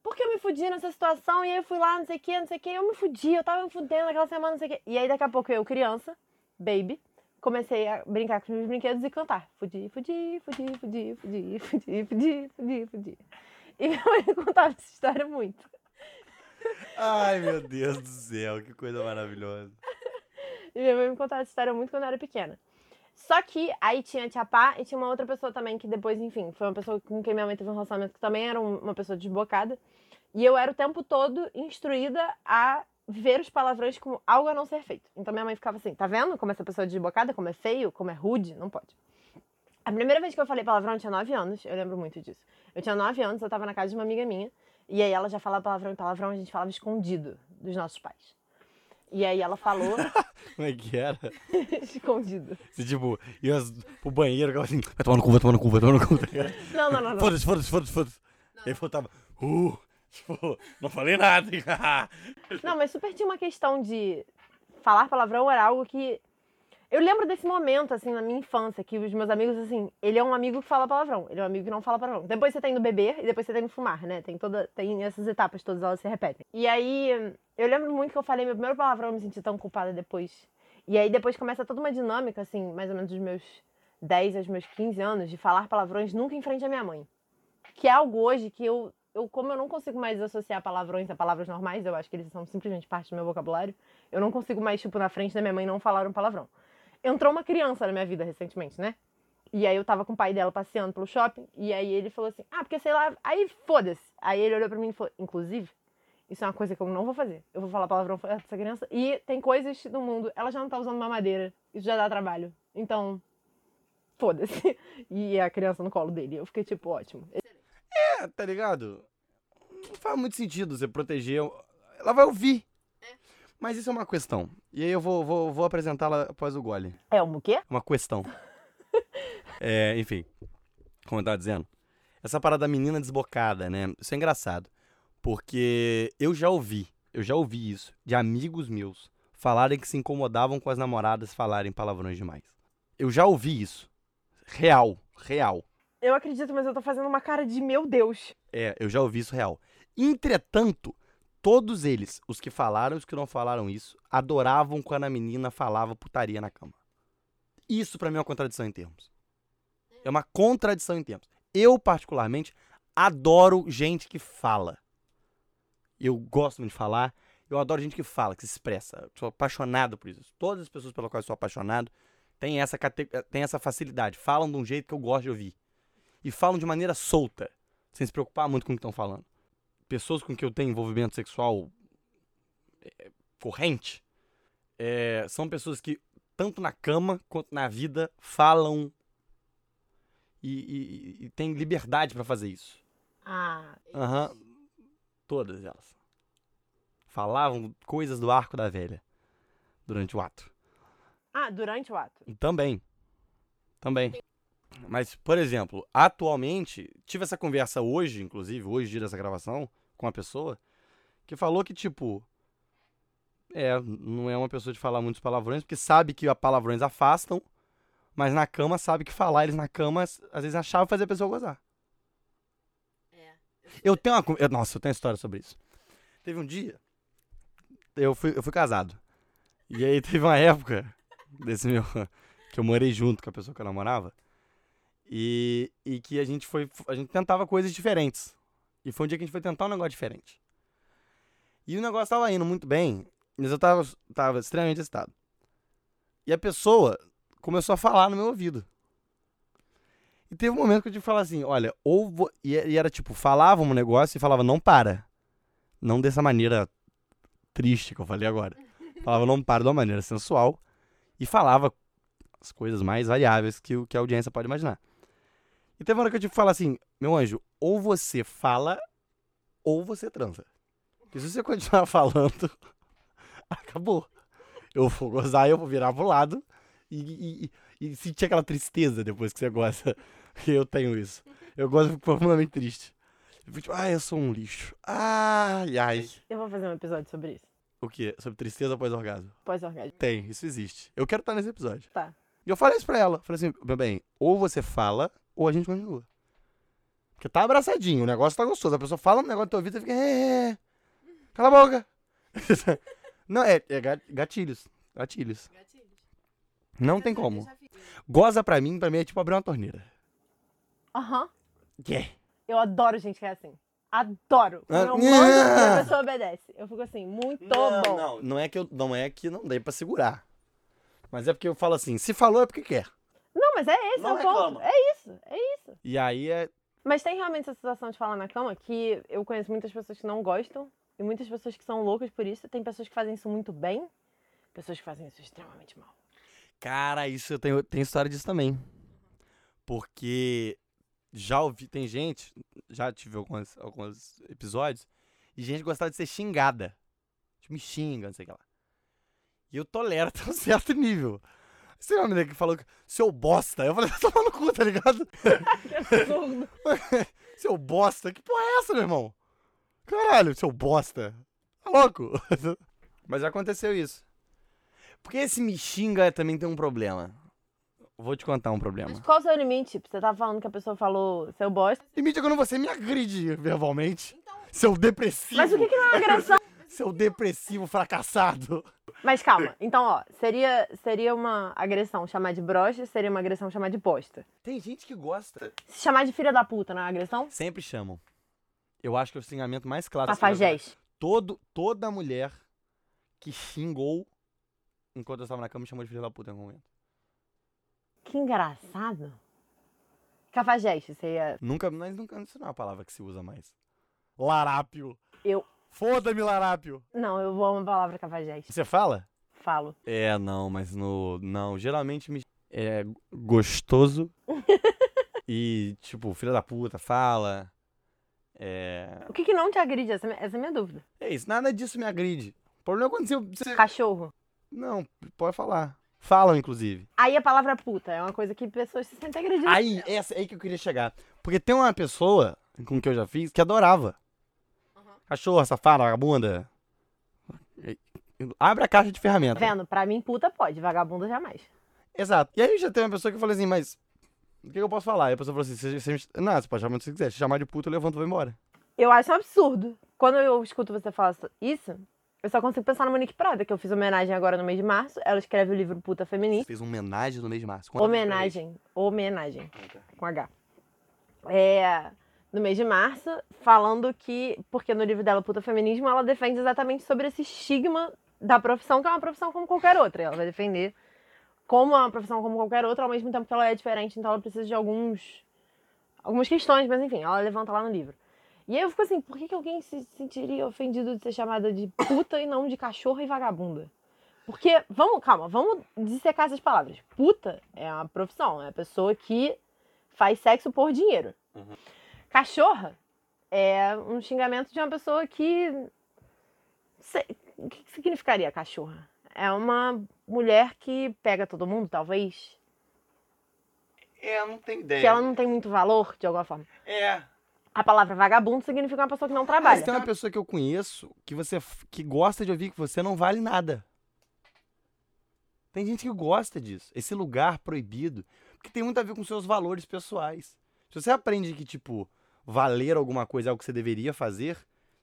Porque eu me fudi nessa situação, e aí eu fui lá, não sei o que, não sei o que, eu me fudi, eu tava me fudendo naquela semana, não sei o que. E aí daqui a pouco eu, criança, baby, comecei a brincar com os meus brinquedos e cantar. Fudi, fudi, fudi, fudi, fudi, fudi, fudi, fudi, fudi. E minha mãe me contava essa história muito. Ai, meu Deus do céu, que coisa maravilhosa. E minha mãe me contava essa história muito quando eu era pequena. Só que aí tinha a tia Pá e tinha uma outra pessoa também que depois, enfim, foi uma pessoa com quem minha mãe teve um relacionamento que também era um- uma pessoa desbocada. E eu era o tempo todo instruída a ver os palavrões como algo a não ser feito. Então minha mãe ficava assim, tá vendo como essa pessoa é desbocada, como é feio, como é rude? Não pode. A primeira vez que eu falei palavrão eu tinha 9 anos, eu lembro muito disso. Eu tinha 9 anos, eu tava na casa de uma amiga minha, e aí ela já falava palavrão e palavrão, a gente falava escondido dos nossos pais. E aí ela falou Como é que era? escondido. Você, tipo, ia pro banheiro, ficava assim, vai tomar no cu, vai tomar no cu, vai tomar no cu. Não, não, não, não. Foda-se, foda-se, foda-se, foda-se. E aí voltava, uh, tipo, não falei nada. Não, mas super tinha uma questão de falar palavrão era algo que. Eu lembro desse momento, assim, na minha infância, que os meus amigos, assim, ele é um amigo que fala palavrão, ele é um amigo que não fala palavrão. Depois você tem no beber e depois você tem no fumar, né? Tem toda. Tem essas etapas, todas elas se repetem. E aí, eu lembro muito que eu falei meu primeiro palavrão, eu me senti tão culpada depois. E aí depois começa toda uma dinâmica, assim, mais ou menos dos meus 10 aos meus 15 anos, de falar palavrões nunca em frente à minha mãe. Que é algo hoje que eu, eu como eu não consigo mais associar palavrões a palavras normais, eu acho que eles são simplesmente parte do meu vocabulário, eu não consigo mais, tipo, na frente da minha mãe não falar um palavrão. Entrou uma criança na minha vida recentemente, né? E aí eu tava com o pai dela passeando pelo shopping, e aí ele falou assim, ah, porque sei lá, aí foda-se. Aí ele olhou pra mim e falou, inclusive, isso é uma coisa que eu não vou fazer. Eu vou falar palavrão pra essa criança. E tem coisas no mundo, ela já não tá usando mamadeira, isso já dá trabalho. Então, foda-se. E a criança no colo dele. Eu fiquei tipo, ótimo. É, tá ligado? Não faz muito sentido você proteger. Ela vai ouvir. Mas isso é uma questão. E aí eu vou, vou, vou apresentá-la após o gole. É um o quê? Uma questão. é, enfim, como eu tava dizendo. Essa parada da menina desbocada, né? Isso é engraçado. Porque eu já ouvi. Eu eu já ouvi isso de amigos meus falarem que se incomodavam com as namoradas falarem palavrões demais. Eu já ouvi isso. Real, real. Eu acredito, mas eu tô fazendo uma cara de meu Deus. É, eu já ouvi isso real. Entretanto, todos eles, os que falaram e os que não falaram isso, adoravam quando a menina falava putaria na cama. Isso pra mim é uma contradição em termos. É uma contradição em termos. Eu, particularmente, adoro gente que fala. Eu gosto muito de falar. Eu adoro gente que fala, que se expressa. Eu sou apaixonado por isso. Todas as pessoas pelas quais eu sou apaixonado têm essa, têm essa facilidade. Falam de um jeito que eu gosto de ouvir. E falam de maneira solta, sem se preocupar muito com o que estão falando. Pessoas com que eu tenho envolvimento sexual é, corrente é, são pessoas que, tanto na cama quanto na vida, falam e, e, e têm liberdade pra fazer isso. Ah, Aham. Todas elas. Falavam coisas do arco da velha durante o ato. ah, durante o ato. Também. Também. Mas, por exemplo, atualmente, tive essa conversa hoje, inclusive, hoje, dia dessa gravação, com uma pessoa que falou que, tipo, é, não é uma pessoa de falar muitos palavrões, porque sabe que palavrões afastam, mas na cama sabe que falar eles na cama, às vezes achava fazer a pessoa gozar. Eu tenho uma. eu- Nossa, eu tenho uma história sobre isso. Teve um dia. Eu fui, eu fui casado. E aí teve uma época desse meu. Que eu morei junto com a pessoa que eu namorava. E, e que a gente foi. A gente tentava coisas diferentes. E foi um dia que a gente foi tentar um negócio diferente. E o negócio tava indo muito bem, mas eu tava, tava extremamente excitado. E a pessoa começou a falar no meu ouvido. E teve um momento que eu tive que falar assim, olha, ou vo- e, era tipo, falava um negócio e falava, não para. Não dessa maneira triste que eu falei agora. Falava, não para de uma maneira sensual. E falava as coisas mais variáveis que, que a audiência pode imaginar. E teve uma hora que eu tive que falar assim, meu anjo, ou você fala, ou você transa. Porque se você continuar falando, acabou. Eu vou gozar, eu vou virar pro lado e, e, e- sentir aquela tristeza depois que você gosta. Eu tenho isso. Eu gosto, eu fico profundamente triste. Eu fico tipo, ai, eu sou um lixo. Ai, ai. Eu vou fazer um episódio sobre isso. O quê? Sobre tristeza após orgasmo? Pós-orgasmo. Tem, isso existe. Eu quero estar nesse episódio. Tá. E eu falei isso pra ela. Falei assim, meu bem, ou você fala, ou a gente continua. Porque tá abraçadinho, o negócio tá gostoso. A pessoa fala um negócio no teu ouvido e fica. É, é. Cala a boca. Não, é, é ga- gatilhos. Gatilhos. Não tem como. Goza pra mim, pra mim é tipo abrir uma torneira. Aham. Yeah. Eu adoro gente que é assim. Adoro. Ah, Quando eu mando a pessoa obedece. Eu fico assim, muito não, bom. Não, não é que eu, não é que não dei pra segurar. Mas é porque eu falo assim, se falou é porque quer. Não, mas é esse Não é o ponto. reclama. É isso, é isso. E aí é. Mas tem realmente essa situação de falar na cama que eu conheço muitas pessoas que não gostam e muitas pessoas que são loucas por isso. Tem pessoas que fazem isso muito bem, pessoas que fazem isso extremamente mal. Cara, isso eu tenho, tenho história disso também. Porque já ouvi, tem gente, já tive alguns, alguns episódios, e gente gostava de ser xingada. Tipo, me xinga, não sei o que lá. E eu tolero até um certo nível. Você uma menina que falou que seu bosta. Eu falei, toma no cu, tá ligado? Que absurdo. seu bosta, que porra é essa, meu irmão? Caralho, seu bosta. Tá louco? Mas já aconteceu isso. Porque esse me xinga também tem um problema. Vou te contar um problema. Mas qual o seu limite? Você tava falando que a pessoa falou seu bosta. Limite é quando você me agride verbalmente. Seu depressivo. Mas o que, que não é agressão? Seu depressivo fracassado. Mas calma, então ó, seria, seria uma agressão chamar de broche, seria uma agressão chamar de bosta. Tem gente que gosta. Se chamar de filha da puta não é agressão? Sempre chamam. Eu acho que é o xingamento mais vai Cafajés. Todo, toda mulher que xingou enquanto eu estava na cama me chamou de filha da puta em algum momento. Que engraçado. Cafajeste, você ia. Nunca, mas nunca, isso não é uma palavra que se usa mais. Larápio. Eu. Foda-me, larápio. Não, eu amo a palavra cafajeste. Você fala? Falo. É, não, mas no. Não, geralmente me. É gostoso. e, tipo, filha da puta, fala. É. O que, que não te agride? Essa, é minha- essa é a minha dúvida. É isso, nada disso me agride. O problema é quando você. você- Cachorro. Não, pode falar. Falam, inclusive. Aí a palavra puta é uma coisa que pessoas se sentem agredidas. Aí, essa aí que eu queria chegar. Porque tem uma pessoa com que eu já fiz que adorava. Cachorra, safada, vagabunda. Abre a caixa de ferramentas. Vendo? Pra mim, puta pode, vagabunda jamais. Exato. E aí já tem uma pessoa que eu falei assim, mas o que eu posso falar? E a pessoa falou assim, você, você, me- não, você pode chamar o que você quiser. Se chamar de puta, eu levanto e vou embora. Eu acho um absurdo. Quando eu escuto você falar isso, eu só consigo pensar na Monique Prada, que eu fiz homenagem agora no mês de março. Ela escreve o livro Puta Você Feminista. fez uma homenagem no mês de março. Gente. Homenagem. Homenagem. Com H. É, no mês de março, falando que. Porque no livro dela, Puta Feminismo, ela defende exatamente sobre esse estigma da profissão, que é uma profissão como qualquer outra. Ela vai defender como é uma profissão como qualquer outra, ao mesmo tempo que ela é diferente, então ela precisa de alguns. algumas questões, mas enfim, ela levanta lá no livro. E aí eu fico assim, por que, que alguém se sentiria ofendido de ser chamada de puta e não de cachorra e vagabunda? Porque, vamos, calma, vamos dissecar essas palavras. Puta é uma profissão, é a pessoa que faz sexo por dinheiro. Cachorra é um xingamento de uma pessoa que. O que significaria cachorra? É uma mulher que pega todo mundo, talvez? É, não tem ideia. Que ela não tem muito valor, de alguma forma. É. A palavra vagabundo significa uma pessoa que não Mas trabalha. tem uma pessoa que eu conheço que você que gosta de ouvir que você não vale nada. Tem gente que gosta disso. Esse lugar proibido. Porque tem muito a ver com seus valores pessoais. Se você aprende que, tipo, valer alguma coisa algo que você deveria fazer,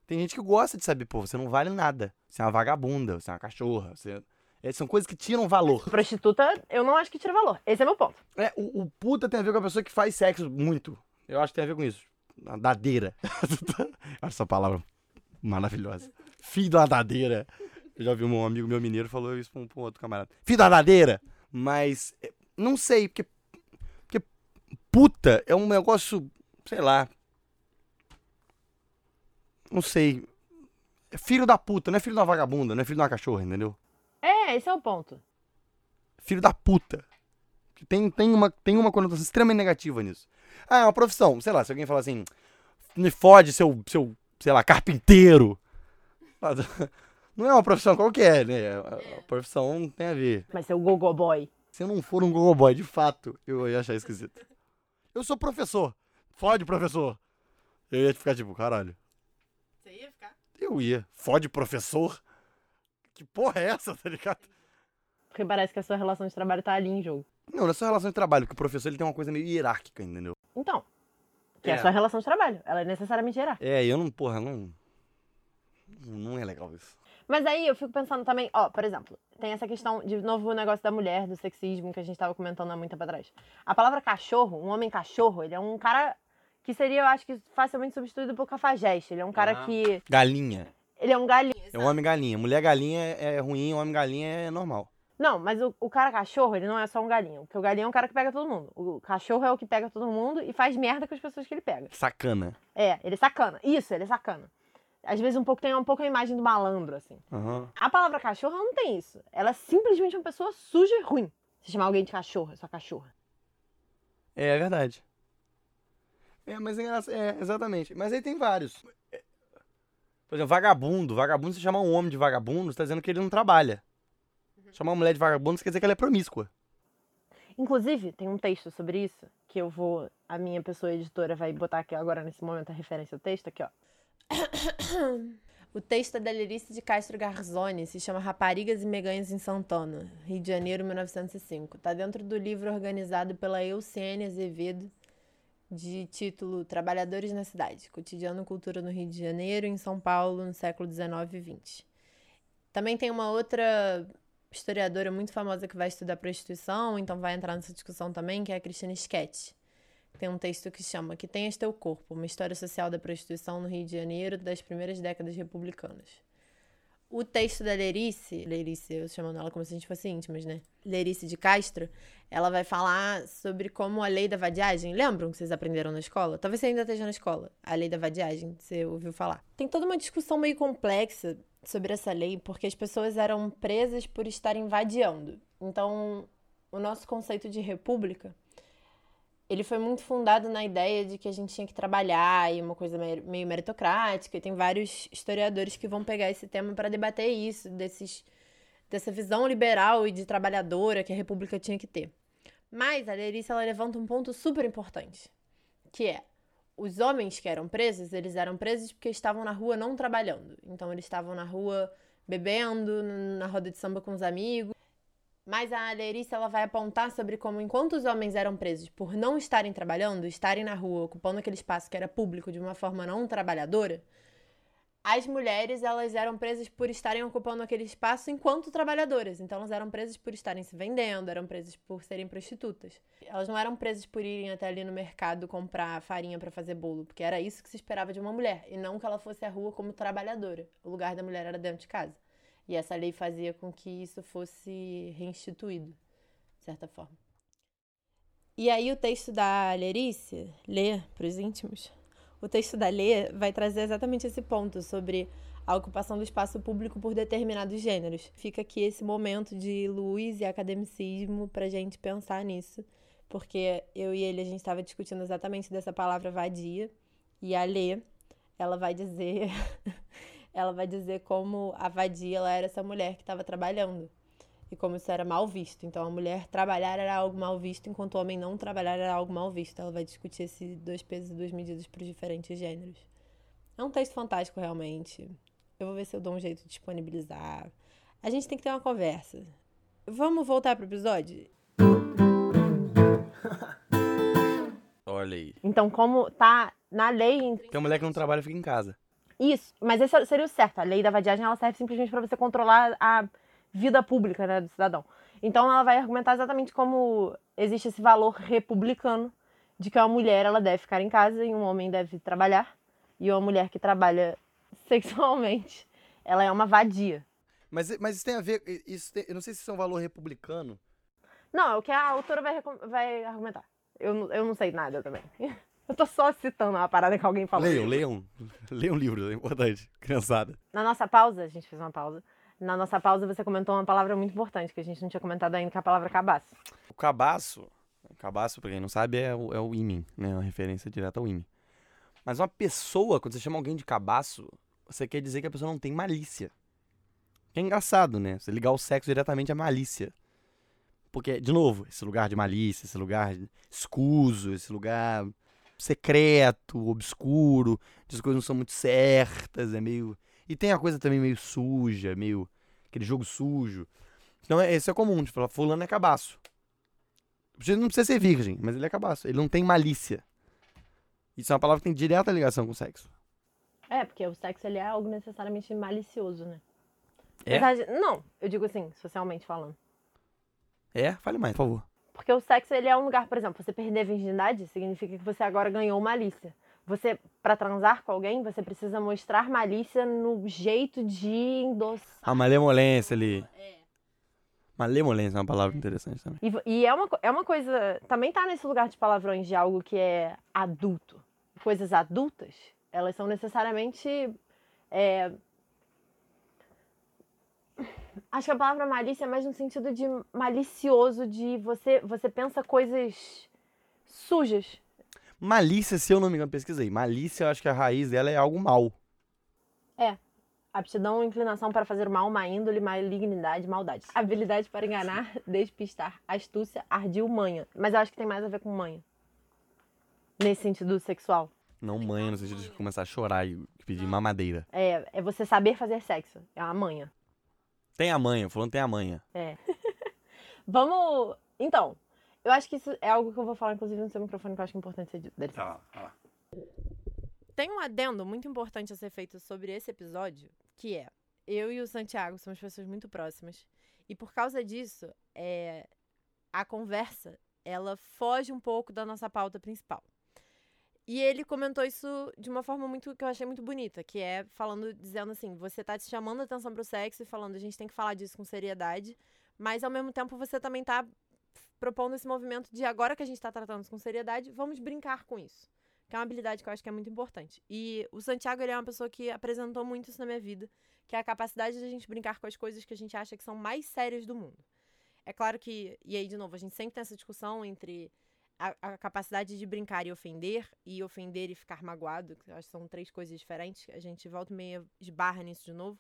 tem gente que gosta de saber, pô, você não vale nada. Você é uma vagabunda, você é uma cachorra. Você... é, são coisas que tiram valor. Prostituta, eu não acho que tira valor. Esse é meu ponto. É, o, o puta tem a ver com a pessoa que faz sexo muito. Eu acho que tem a ver com isso. A dadeira. acho essa palavra maravilhosa. Filho da dadeira. Eu já vi um amigo meu mineiro falou isso pra um, pra um outro camarada. Filho da dadeira! Mas, é, não sei, porque, porque puta é um negócio, sei lá. Não sei. É filho da puta, não é filho da vagabunda, não é filho de uma cachorra, entendeu? É, esse é o ponto. filho da puta. Tem, tem, uma, tem uma conotação extremamente negativa nisso. Ah, é uma profissão. Sei lá, se alguém falar assim, me fode seu, seu sei lá, carpinteiro. Não é uma profissão qualquer, né? A, a profissão tem a ver. Mas seu gogo boy. Se eu não for um gogoboy, de fato, eu ia achar esquisito. Eu sou professor. Fode, professor. Eu ia ficar tipo, caralho. Eu ia. Fode, professor? Que porra é essa, tá ligado? Porque parece que a sua relação de trabalho tá ali em jogo. Não, nessa relação de trabalho, porque o professor ele tem uma coisa meio hierárquica, entendeu? Então, que é. É. a sua relação de trabalho. Ela é necessariamente gerar. É, e eu não, porra, não. Não é legal isso. Mas aí eu fico pensando também, ó, por exemplo, tem essa questão, de novo, o negócio da mulher, do sexismo que a gente tava comentando há muito tempo atrás. A palavra cachorro, um homem cachorro, ele é um cara que seria, eu acho que, facilmente substituído por cafajeste. Ele é um cara Ah. que. Galinha. Ele é um galinha. É um homem galinha. Mulher galinha é ruim, homem galinha é normal. Não, mas o, o cara cachorro, ele não é só um galinho. Porque o galinho é um cara que pega todo mundo. O cachorro é o que pega todo mundo e faz merda com as pessoas que ele pega. Sacana. É, ele é sacana. Isso, ele é sacana. Às vezes um pouco tem um pouco a imagem do malandro, assim. Aham. A palavra cachorro ela não tem isso. Ela é simplesmente uma pessoa suja e ruim. Se chamar alguém de cachorro, é só cachorra. É, é verdade. É, mas é engraçado. É, exatamente. Mas aí tem vários. É, Por exemplo, vagabundo. Vagabundo, se chamar um homem de vagabundo, você tá dizendo que ele não trabalha. Chamar uma mulher de vagabundo, isso quer dizer que ela é promíscua. Inclusive, tem um texto sobre isso que eu vou. A minha pessoa editora vai botar aqui agora nesse momento a referência ao texto, aqui, ó. O texto é da Lerice de Castro Garzoni, se chama Raparigas e Meganhas em Santana, Rio de Janeiro, 1905. Tá dentro do livro organizado pela Euciene Azevedo, de título Trabalhadores na Cidade, Cotidiano Cultura no Rio de Janeiro em São Paulo, no século XIX e XX. Também tem uma outra historiadora muito famosa que vai estudar prostituição, então vai entrar nessa discussão também, que é a Cristina Schetti. Tem um texto que chama Que Tenhas Teu Corpo, uma história social da prostituição no Rio de Janeiro das primeiras décadas republicanas. O texto da Lerice, Lerice, eu chamando ela como se a gente fosse íntimas, né? Lerice de Castro, ela vai falar sobre como a lei da vadiagem. Lembram que vocês aprenderam na escola? Talvez você ainda esteja na escola. A lei da vadiagem, você ouviu falar. Tem toda uma discussão meio complexa sobre essa lei, porque as pessoas eram presas por estarem vadiando. Então, o nosso conceito de república ele foi muito fundado na ideia de que a gente tinha que trabalhar e uma coisa meio meritocrática. E tem vários historiadores que vão pegar esse tema para debater isso, desses, dessa visão liberal e de trabalhadora que a República tinha que ter. Mas a Lerice ela levanta um ponto super importante, que é os homens que eram presos, eles eram presos porque estavam na rua não trabalhando. Então eles estavam na rua bebendo na roda de samba com os amigos. Mas a Lerice ela vai apontar sobre como, enquanto os homens eram presos por não estarem trabalhando, estarem na rua, ocupando aquele espaço que era público de uma forma não trabalhadora, as mulheres elas eram presas por estarem ocupando aquele espaço enquanto trabalhadoras. Então elas eram presas por estarem se vendendo, eram presas por serem prostitutas. Elas não eram presas por irem até ali no mercado comprar farinha para fazer bolo, porque era isso que se esperava de uma mulher, e não que ela fosse à rua como trabalhadora. O lugar da mulher era dentro de casa. E essa lei fazia com que isso fosse reinstituído, de certa forma. E aí o texto da Lerice, lê para os íntimos, o texto da Lê vai trazer exatamente esse ponto sobre a ocupação do espaço público por determinados gêneros. Fica aqui esse momento de luz e academicismo para gente pensar nisso, porque eu e ele a gente estava discutindo exatamente dessa palavra vadia e a Lê, ela vai dizer, ela vai dizer como a vadia ela era essa mulher que estava trabalhando e como isso era mal visto. Então, a mulher trabalhar era algo mal visto, enquanto o homem não trabalhar era algo mal visto. Ela vai discutir esses dois pesos e duas medidas para os diferentes gêneros. É um texto fantástico, realmente. Eu vou ver se eu dou um jeito de disponibilizar. A gente tem que ter uma conversa. Vamos voltar pro episódio? Olha aí. Então, como tá na lei. Tem uma mulher que não trabalha fica em casa. Isso, mas esse seria o certo. A lei da vadiagem ela serve simplesmente para você controlar a vida pública né, do cidadão. Então ela vai argumentar exatamente como existe esse valor republicano de que uma mulher ela deve ficar em casa e um homem deve trabalhar e uma mulher que trabalha sexualmente ela é uma vadia. Mas, mas isso tem a ver. Isso tem, eu não sei se isso é um valor republicano. Não, é o que a autora vai, vai argumentar. Eu, eu não sei nada também. Eu tô só citando uma parada que alguém falou. Leiam, leiam. Leiam um livro, é importante. Criançada. Na nossa pausa, a gente fez uma pausa. Na nossa pausa, você comentou uma palavra muito importante que a gente não tinha comentado ainda, que é a palavra cabaço. O cabaço, cabaço, pra quem não sabe, é o, é o imen, né? Uma referência direta ao imen. Mas uma pessoa, quando você chama alguém de cabaço, você quer dizer que a pessoa não tem malícia. Que é engraçado, né? Você ligar o sexo diretamente à malícia. Porque, de novo, esse lugar de malícia, esse lugar escuso, esse lugar secreto, obscuro, as coisas não são muito certas, é meio e tem a coisa também meio suja, meio. aquele jogo sujo. Então, é, isso é comum, de falar, fulano é cabaço. Não precisa ser virgem, mas ele é cabaço. Ele não tem malícia. Isso é uma palavra que tem direta ligação com o sexo. É, porque o sexo ele é algo necessariamente malicioso, né? É? Não, eu digo assim, socialmente falando. É? Fale mais, por favor. Porque o sexo ele é um lugar, por exemplo, você perder a virgindade significa que você agora ganhou malícia. Você, para transar com alguém, você precisa mostrar malícia no jeito de endossar. A malemolência ali. É. Malemolência é uma palavra interessante também. E, e, é, uma, é uma coisa. Também tá nesse lugar de palavrões de algo que é adulto. Coisas adultas, elas são necessariamente. É, acho que a palavra malícia é mais no sentido de malicioso, de você, você pensa coisas sujas Malícia, se eu não me engano, pesquisei. Malícia, eu acho que a raiz dela é algo mal. É. Aptidão ou inclinação para fazer mal, má índole, malignidade, maldade. Habilidade para enganar, despistar, astúcia, ardil, manha. Mas eu acho que tem mais a ver com manha. Nesse sentido sexual. Não manha no sentido de começar a chorar e pedir mamadeira. É, é você saber fazer sexo. É uma manha. Tem a manha, falando tem a manha. É. Vamos. Então, eu acho que isso é algo que eu vou falar, inclusive, no seu microfone, que eu acho que é importante ser dito. Tá, tá. Tem um adendo muito importante a ser feito sobre esse episódio, que é: eu e o Santiago somos pessoas muito próximas. E por causa disso, é, a conversa ela foge um pouco da nossa pauta principal. E ele comentou isso de uma forma muito que eu achei muito bonita, que é falando, dizendo assim, você tá te chamando atenção pro sexo e falando, a gente tem que falar disso com seriedade, mas ao mesmo tempo você também tá propondo esse movimento de agora que a gente está tratando com seriedade, vamos brincar com isso. Que é uma habilidade que eu acho que é muito importante. E o Santiago, ele é uma pessoa que apresentou muito isso na minha vida, que é a capacidade de a gente brincar com as coisas que a gente acha que são mais sérias do mundo. É claro que, e aí, de novo, a gente sempre tem essa discussão entre a, a capacidade de brincar e ofender, e ofender e ficar magoado, que eu acho que são três coisas diferentes. A gente volta meio esbarra nisso de novo.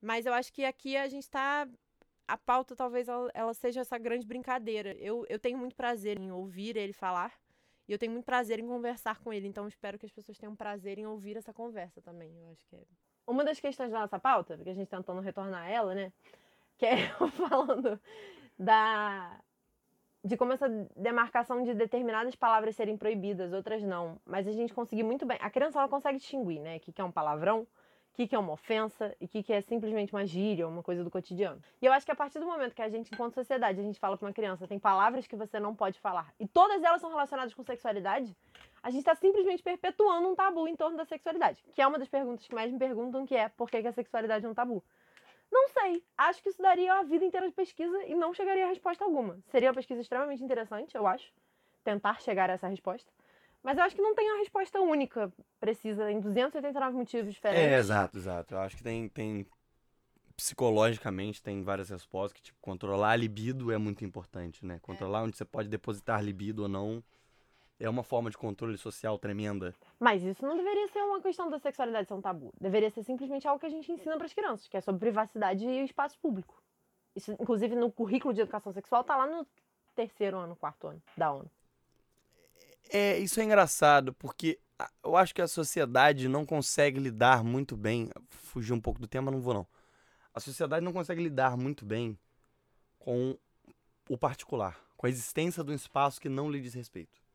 Mas eu acho que aqui a gente está a pauta talvez ela, ela, seja essa grande brincadeira. Eu, eu tenho muito prazer em ouvir ele falar e eu tenho muito prazer em conversar com ele. Então espero que as pessoas tenham prazer em ouvir essa conversa também. Eu acho que é, uma das questões da nossa pauta, porque a gente tentando retornar a ela, né? Que é eu falando da de como essa demarcação de determinadas palavras serem proibidas, outras não. Mas a gente conseguir muito bem. A criança ela consegue distinguir, né? O que, que é um palavrão, o que, que é uma ofensa e o que, que é simplesmente uma gíria, uma coisa do cotidiano. E eu acho que a partir do momento que a gente, enquanto sociedade, a gente fala para uma criança, tem palavras que você não pode falar, e todas elas são relacionadas com sexualidade, a gente está simplesmente perpetuando um tabu em torno da sexualidade. Que é uma das perguntas que mais me perguntam, que é por que a sexualidade é um tabu? Não sei. Acho que isso daria a vida inteira de pesquisa e não chegaria a resposta alguma. Seria uma pesquisa extremamente interessante, eu acho, tentar chegar a essa resposta. Mas eu acho que não tem uma resposta única, precisa, em 289 motivos diferentes. É, exato, exato. Eu acho que tem, tem psicologicamente tem várias respostas que tipo controlar a libido é muito importante, né? Controlar onde você pode depositar libido ou não é uma forma de controle social tremenda. Mas isso não deveria ser uma questão da sexualidade ser um tabu. Deveria ser simplesmente algo que a gente ensina para as crianças, que é sobre privacidade e espaço público. Isso, inclusive, no currículo de educação sexual, tá lá no terceiro ano, quarto ano da ONU. É, isso é engraçado, porque eu acho que a sociedade não consegue lidar muito bem. Fugir um pouco do tema, não vou não. A sociedade não consegue lidar muito bem com o particular, com a existência de um espaço que não lhe diz respeito.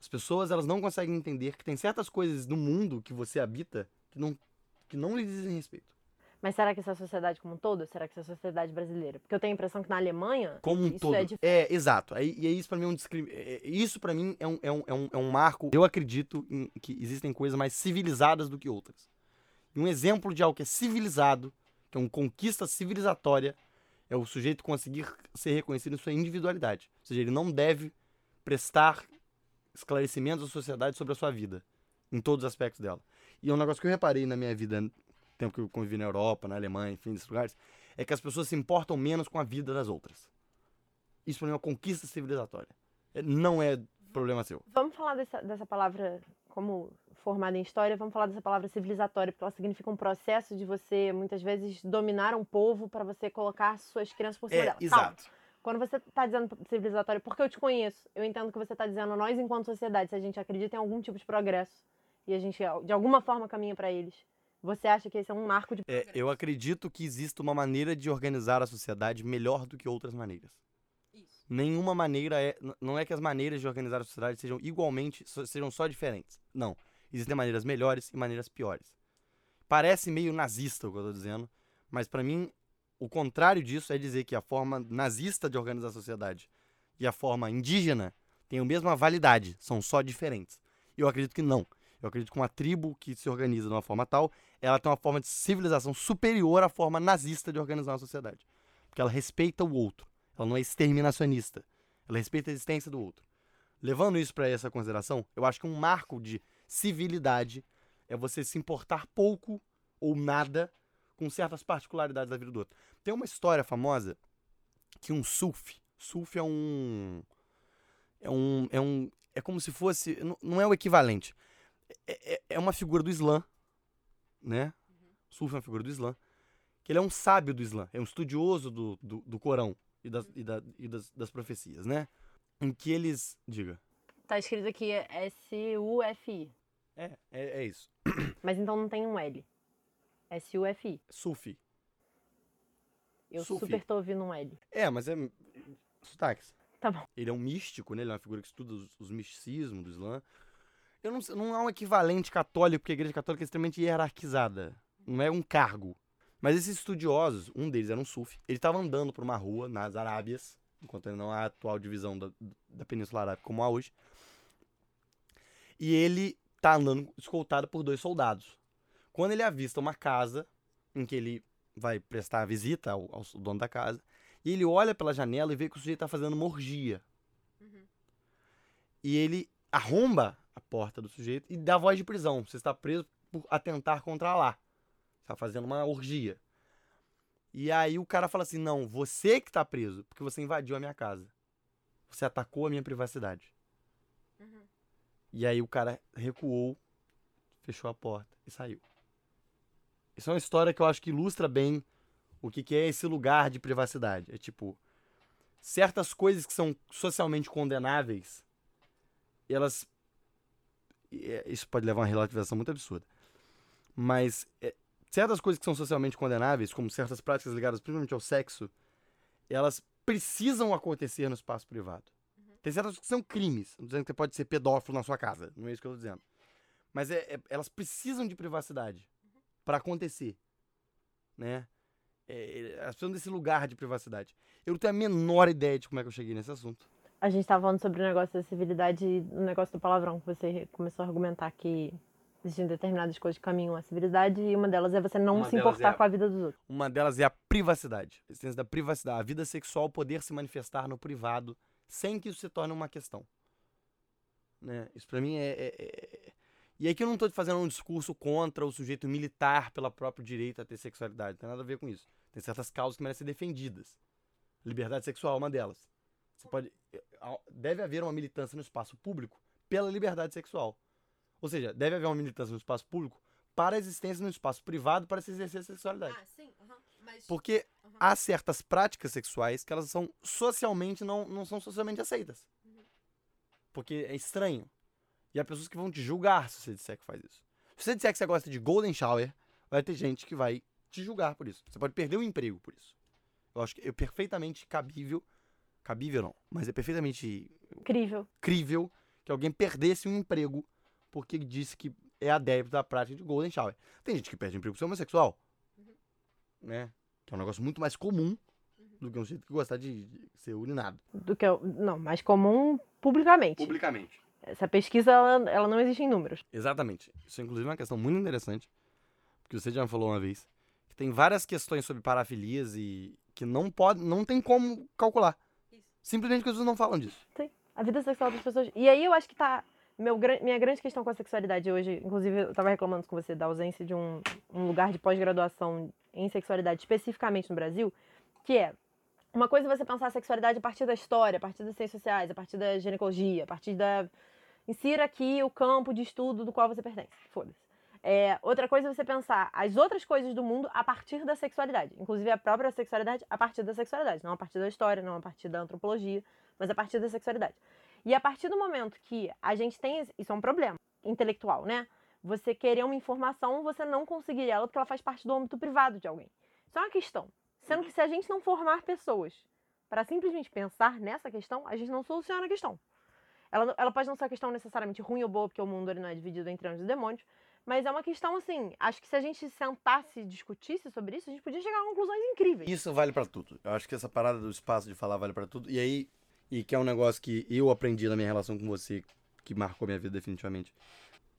As pessoas elas não conseguem entender que tem certas coisas no mundo que você habita que não, que não lhe dizem respeito. Mas será que essa a sociedade como um todo? Será que essa a sociedade brasileira? Porque eu tenho a impressão que na Alemanha. Como um isso todo. é É, diferente. exato. E aí isso pra mim é um discrim... é- é- Isso para mim é um, é, um, é, um, é um marco. Eu acredito em que existem coisas mais civilizadas do que outras. E um exemplo de algo que é civilizado, que é uma conquista civilizatória, é o sujeito conseguir ser reconhecido em sua individualidade. Ou seja, ele não deve prestar esclarecimentos à sociedade sobre a sua vida, em todos os aspectos dela. E é um negócio que eu reparei na minha vida, no tempo que eu convivi na Europa, na Alemanha, enfim, nesses lugares, é que as pessoas se importam menos com a vida das outras. Isso pra mim é uma conquista civilizatória. É- Não é problema seu. Vamos falar dessa, dessa palavra como formada em história, vamos falar dessa palavra civilizatória, porque ela significa um processo de você, muitas vezes, dominar um povo para você colocar suas crianças por cima É, dela. Exato. Quando você está dizendo civilizatório, porque eu te conheço, eu entendo que você está dizendo nós, enquanto sociedade, se a gente acredita em algum tipo de progresso e a gente, de alguma forma, caminha para eles, você acha que esse é um marco de É, eu acredito que existe uma maneira de organizar a sociedade melhor do que outras maneiras. Nenhuma maneira é. Não é que as maneiras de organizar a sociedade sejam igualmente. sejam só diferentes. Não. Existem maneiras melhores e maneiras piores. Parece meio nazista o que eu tô dizendo, mas pra mim, o contrário disso é dizer que a forma nazista de organizar a sociedade e a forma indígena têm a mesma validade, são só diferentes. Eu acredito que não. Eu acredito que uma tribo que se organiza de uma forma tal, ela tem uma forma de civilização superior à forma nazista de organizar uma sociedade. Porque ela respeita o outro. Ela não é exterminacionista. Ela respeita a existência do outro. Levando isso para essa consideração, eu acho que um marco de civilidade é você se importar pouco ou nada com certas particularidades da vida do outro. Tem uma história famosa que um sufi, sufi é um é um é um é como se fosse não- é o equivalente. É, é- é uma figura do Islã, né? Sufi é uma figura do Islã, que ele é um sábio do Islã, é um estudioso do, do, do Corão e, das, e, da- e das, das profecias, né? Em que eles. Diga. Tá escrito aqui S-U-F-I. É, é, é isso. Mas então não tem um L. S-U-F-I. Sufi. Eu Sufi. super tô ouvindo um L. É, mas é. Sotaques. Tá bom. Ele é um místico, né? Ele é uma figura que estuda os, os misticismos do Islã. Eu não, não há um equivalente católico, porque a igreja católica é extremamente hierarquizada. Não é um cargo. Mas esses estudiosos, um deles era um sufi, ele estava andando por uma rua nas Arábias, enquanto ainda não há a atual divisão da, da Península Arábica como há hoje. E ele tá andando escoltado por dois soldados. Quando ele avista uma casa em que ele vai prestar visita ao, ao dono da casa, e ele olha pela janela e vê que o sujeito tá fazendo uma orgia. E ele arromba a porta do sujeito e dá voz de prisão. Você está preso por atentar contra lá. Está fazendo uma orgia. E aí o cara fala assim: "Não, você que tá preso, porque você invadiu a minha casa. Você atacou a minha privacidade." E aí o cara recuou, fechou a porta e saiu. Isso é uma história que eu acho que ilustra bem o que, que é esse lugar de privacidade. É tipo, certas coisas que são socialmente condenáveis, elas. é, Isso pode levar a uma relativização muito absurda. Mas é, certas coisas que são socialmente condenáveis, como certas práticas ligadas principalmente ao sexo, elas precisam acontecer no espaço privado. Tem certas coisas que são crimes. Não dizendo que você pode ser pedófilo na sua casa. Não é isso que eu tô dizendo. Mas é, é- elas precisam de privacidade para acontecer. Né? É, é, elas precisam desse lugar de privacidade. Eu não tenho a menor ideia de como é que eu cheguei nesse assunto. A gente tava falando sobre o negócio da civilidade e o negócio do palavrão, que você começou a argumentar que existem determinadas coisas que caminham à civilidade e uma delas é você não Uma se delas importar é a- com a vida dos outros. Uma delas é a privacidade. A existência da privacidade. A vida sexual poder se manifestar no privado sem que isso se torne uma questão. Né? Isso pra mim é, é- é- E aí que eu não tô fazendo um discurso contra o sujeito militar pelo próprio direito a ter sexualidade. Não tem nada a ver com isso. Tem certas causas que merecem ser defendidas. Liberdade sexual é uma delas. Você pode... Deve haver uma militância no espaço público pela liberdade sexual. Ou seja, deve haver uma militância no espaço público para a existência no espaço privado para se exercer a sexualidade. Ah, sim, mas... Porque há certas práticas sexuais que elas são socialmente não, não são socialmente aceitas. Porque é estranho. E há pessoas que vão te julgar se você disser que faz isso. Se você disser que você gosta de golden shower, vai ter gente que vai te julgar por isso. Você pode perder o emprego por isso. Eu acho que é perfeitamente cabível, cabível não, mas é perfeitamente Incrível. crível que alguém perdesse um emprego porque disse que é adepto da prática de golden shower. Tem gente que perde emprego por ser homossexual, né? Que é um negócio muito mais comum do que um sujeito que gostar de, de ser urinado. Do que eu, não, mais comum publicamente. Publicamente. Essa pesquisa ela, ela não existe em números. Exatamente. Isso é inclusive uma questão muito interessante, porque você já me falou uma vez, que tem várias questões sobre parafilias e que não pode, não tem como calcular. Simplesmente porque as pessoas não falam disso. A vida sexual das pessoas. E aí eu acho que tá. Meu, minha grande questão com a sexualidade hoje, inclusive eu tava reclamando com você da ausência de um, um lugar de pós-graduação em sexualidade, especificamente no Brasil, que é uma coisa é você pensar a sexualidade a partir da história, a partir das ciências sociais, a partir da ginecologia, a partir da. Insira aqui o campo de estudo do qual você pertence. Foda-se. É, outra coisa é você pensar as outras coisas do mundo a partir da sexualidade. Inclusive a própria sexualidade a partir da sexualidade. Não a partir da história, não a partir da antropologia, mas a partir da sexualidade. E a partir do momento que a gente tem. Isso é um problema intelectual, né? Você querer uma informação, você não conseguir ela porque ela faz parte do âmbito privado de alguém. Isso é uma questão. Sendo que se a gente não formar pessoas para simplesmente pensar nessa questão, a gente não soluciona a questão. Ela, ela pode não ser uma questão necessariamente ruim ou boa, porque o mundo ele não é dividido entre anjos e demônios, mas é uma questão assim. Acho que se a gente sentasse e discutisse sobre isso, a gente podia chegar a conclusões incríveis. Isso vale pra tudo. Eu acho que essa parada do espaço de falar vale pra tudo. E aí, e que é um negócio que eu aprendi na minha relação com você, que marcou minha vida definitivamente.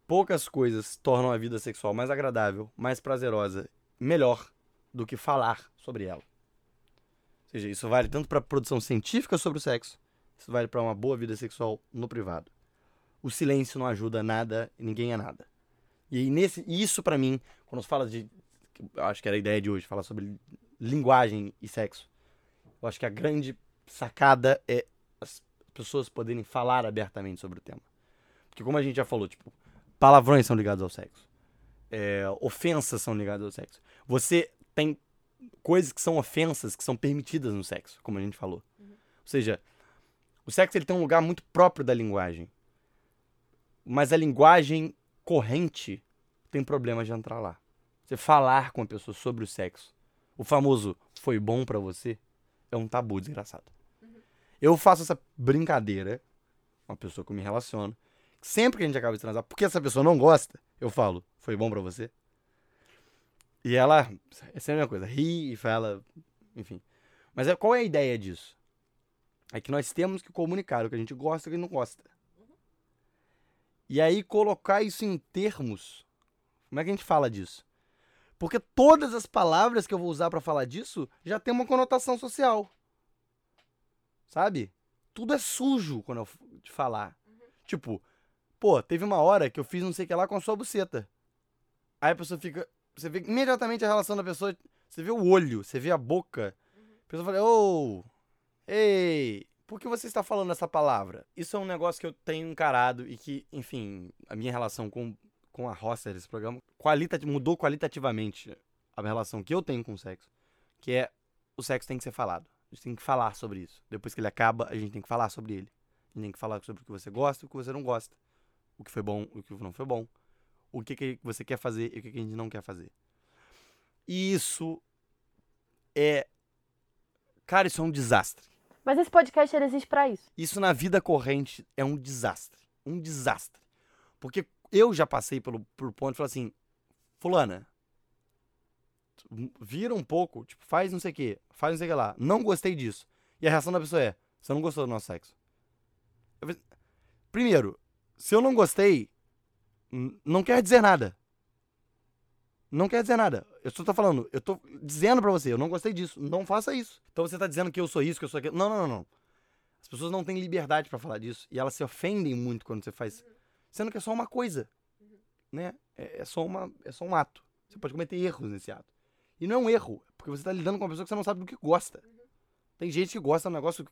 Poucas coisas tornam a vida sexual mais agradável, mais prazerosa, melhor do que falar sobre ela. Ou seja, isso vale tanto pra produção científica sobre o sexo, isso vale pra uma boa vida sexual no privado. O silêncio não ajuda nada, e ninguém é nada. E nesse, isso pra mim, quando se fala de acho que era a ideia de hoje, falar sobre linguagem e sexo. Eu acho que a grande sacada é as pessoas poderem falar abertamente sobre o tema. Porque como a gente já falou, tipo, palavrões são ligados ao sexo. É, ofensas são ligadas ao sexo. Você tem coisas que são ofensas que são permitidas no sexo, como a gente falou. Ou seja, o sexo ele tem um lugar muito próprio da linguagem. Mas a linguagem corrente tem problema de entrar lá. Você falar com a pessoa sobre o sexo, o famoso foi bom pra você, é um tabu desgraçado. Eu faço essa brincadeira com a pessoa que eu me relaciono. Sempre que a gente acaba de transar, porque essa pessoa não gosta, eu falo, foi bom pra você? E ela, é sempre a mesma coisa, ri e fala, enfim. Mas é, qual é a ideia disso? É que nós temos que comunicar o que a gente gosta e o que não gosta. E aí colocar isso em termos. Como é que a gente fala disso? Porque todas as palavras que eu vou usar pra falar disso já tem uma conotação social. Sabe? Tudo é sujo quando eu te falar. Tipo, pô, teve uma hora que eu fiz não sei o que lá com a sua buceta. Aí a pessoa fica. Você vê imediatamente a relação da pessoa. Você vê o olho, você vê a boca. A pessoa fala, ô, ei, por que você está falando essa palavra? Isso é um negócio que eu tenho encarado e que, enfim, a minha relação com, com a roster desse programa qualita, mudou qualitativamente a relação que eu tenho com o sexo. Que é, o sexo tem que ser falado. A gente tem que falar sobre isso. Depois que ele acaba, a gente tem que falar sobre ele. A gente tem que falar sobre o que você gosta e o que você não gosta. O que foi bom o que não foi bom. o que, que você quer fazer e o que, que a gente não quer fazer. E isso é. Cara, isso é um desastre. Mas esse podcast ele existe pra isso. Isso na vida corrente é um desastre. Um desastre. Porque eu já passei pelo, por ponto e falei assim, fulana, vira um pouco, tipo, faz não sei o que, faz não sei o que lá. Não gostei disso. E a reação da pessoa é, você não gostou do nosso sexo. Eu Primeiro, se eu não gostei, não quer dizer nada. Não quer dizer nada. Eu só tô falando, eu tô dizendo pra você, eu não gostei disso. Não faça isso. Então você tá dizendo que eu sou isso, que eu sou aquilo. Não, não, não, não. As pessoas não têm liberdade pra falar disso. E elas se ofendem muito quando você faz. Sendo que é só uma coisa. Né? É, é só uma, é só um ato. Você pode cometer erros nesse ato. E não é um erro, porque você tá lidando com uma pessoa que você não sabe do que gosta. Tem gente que gosta de um negócio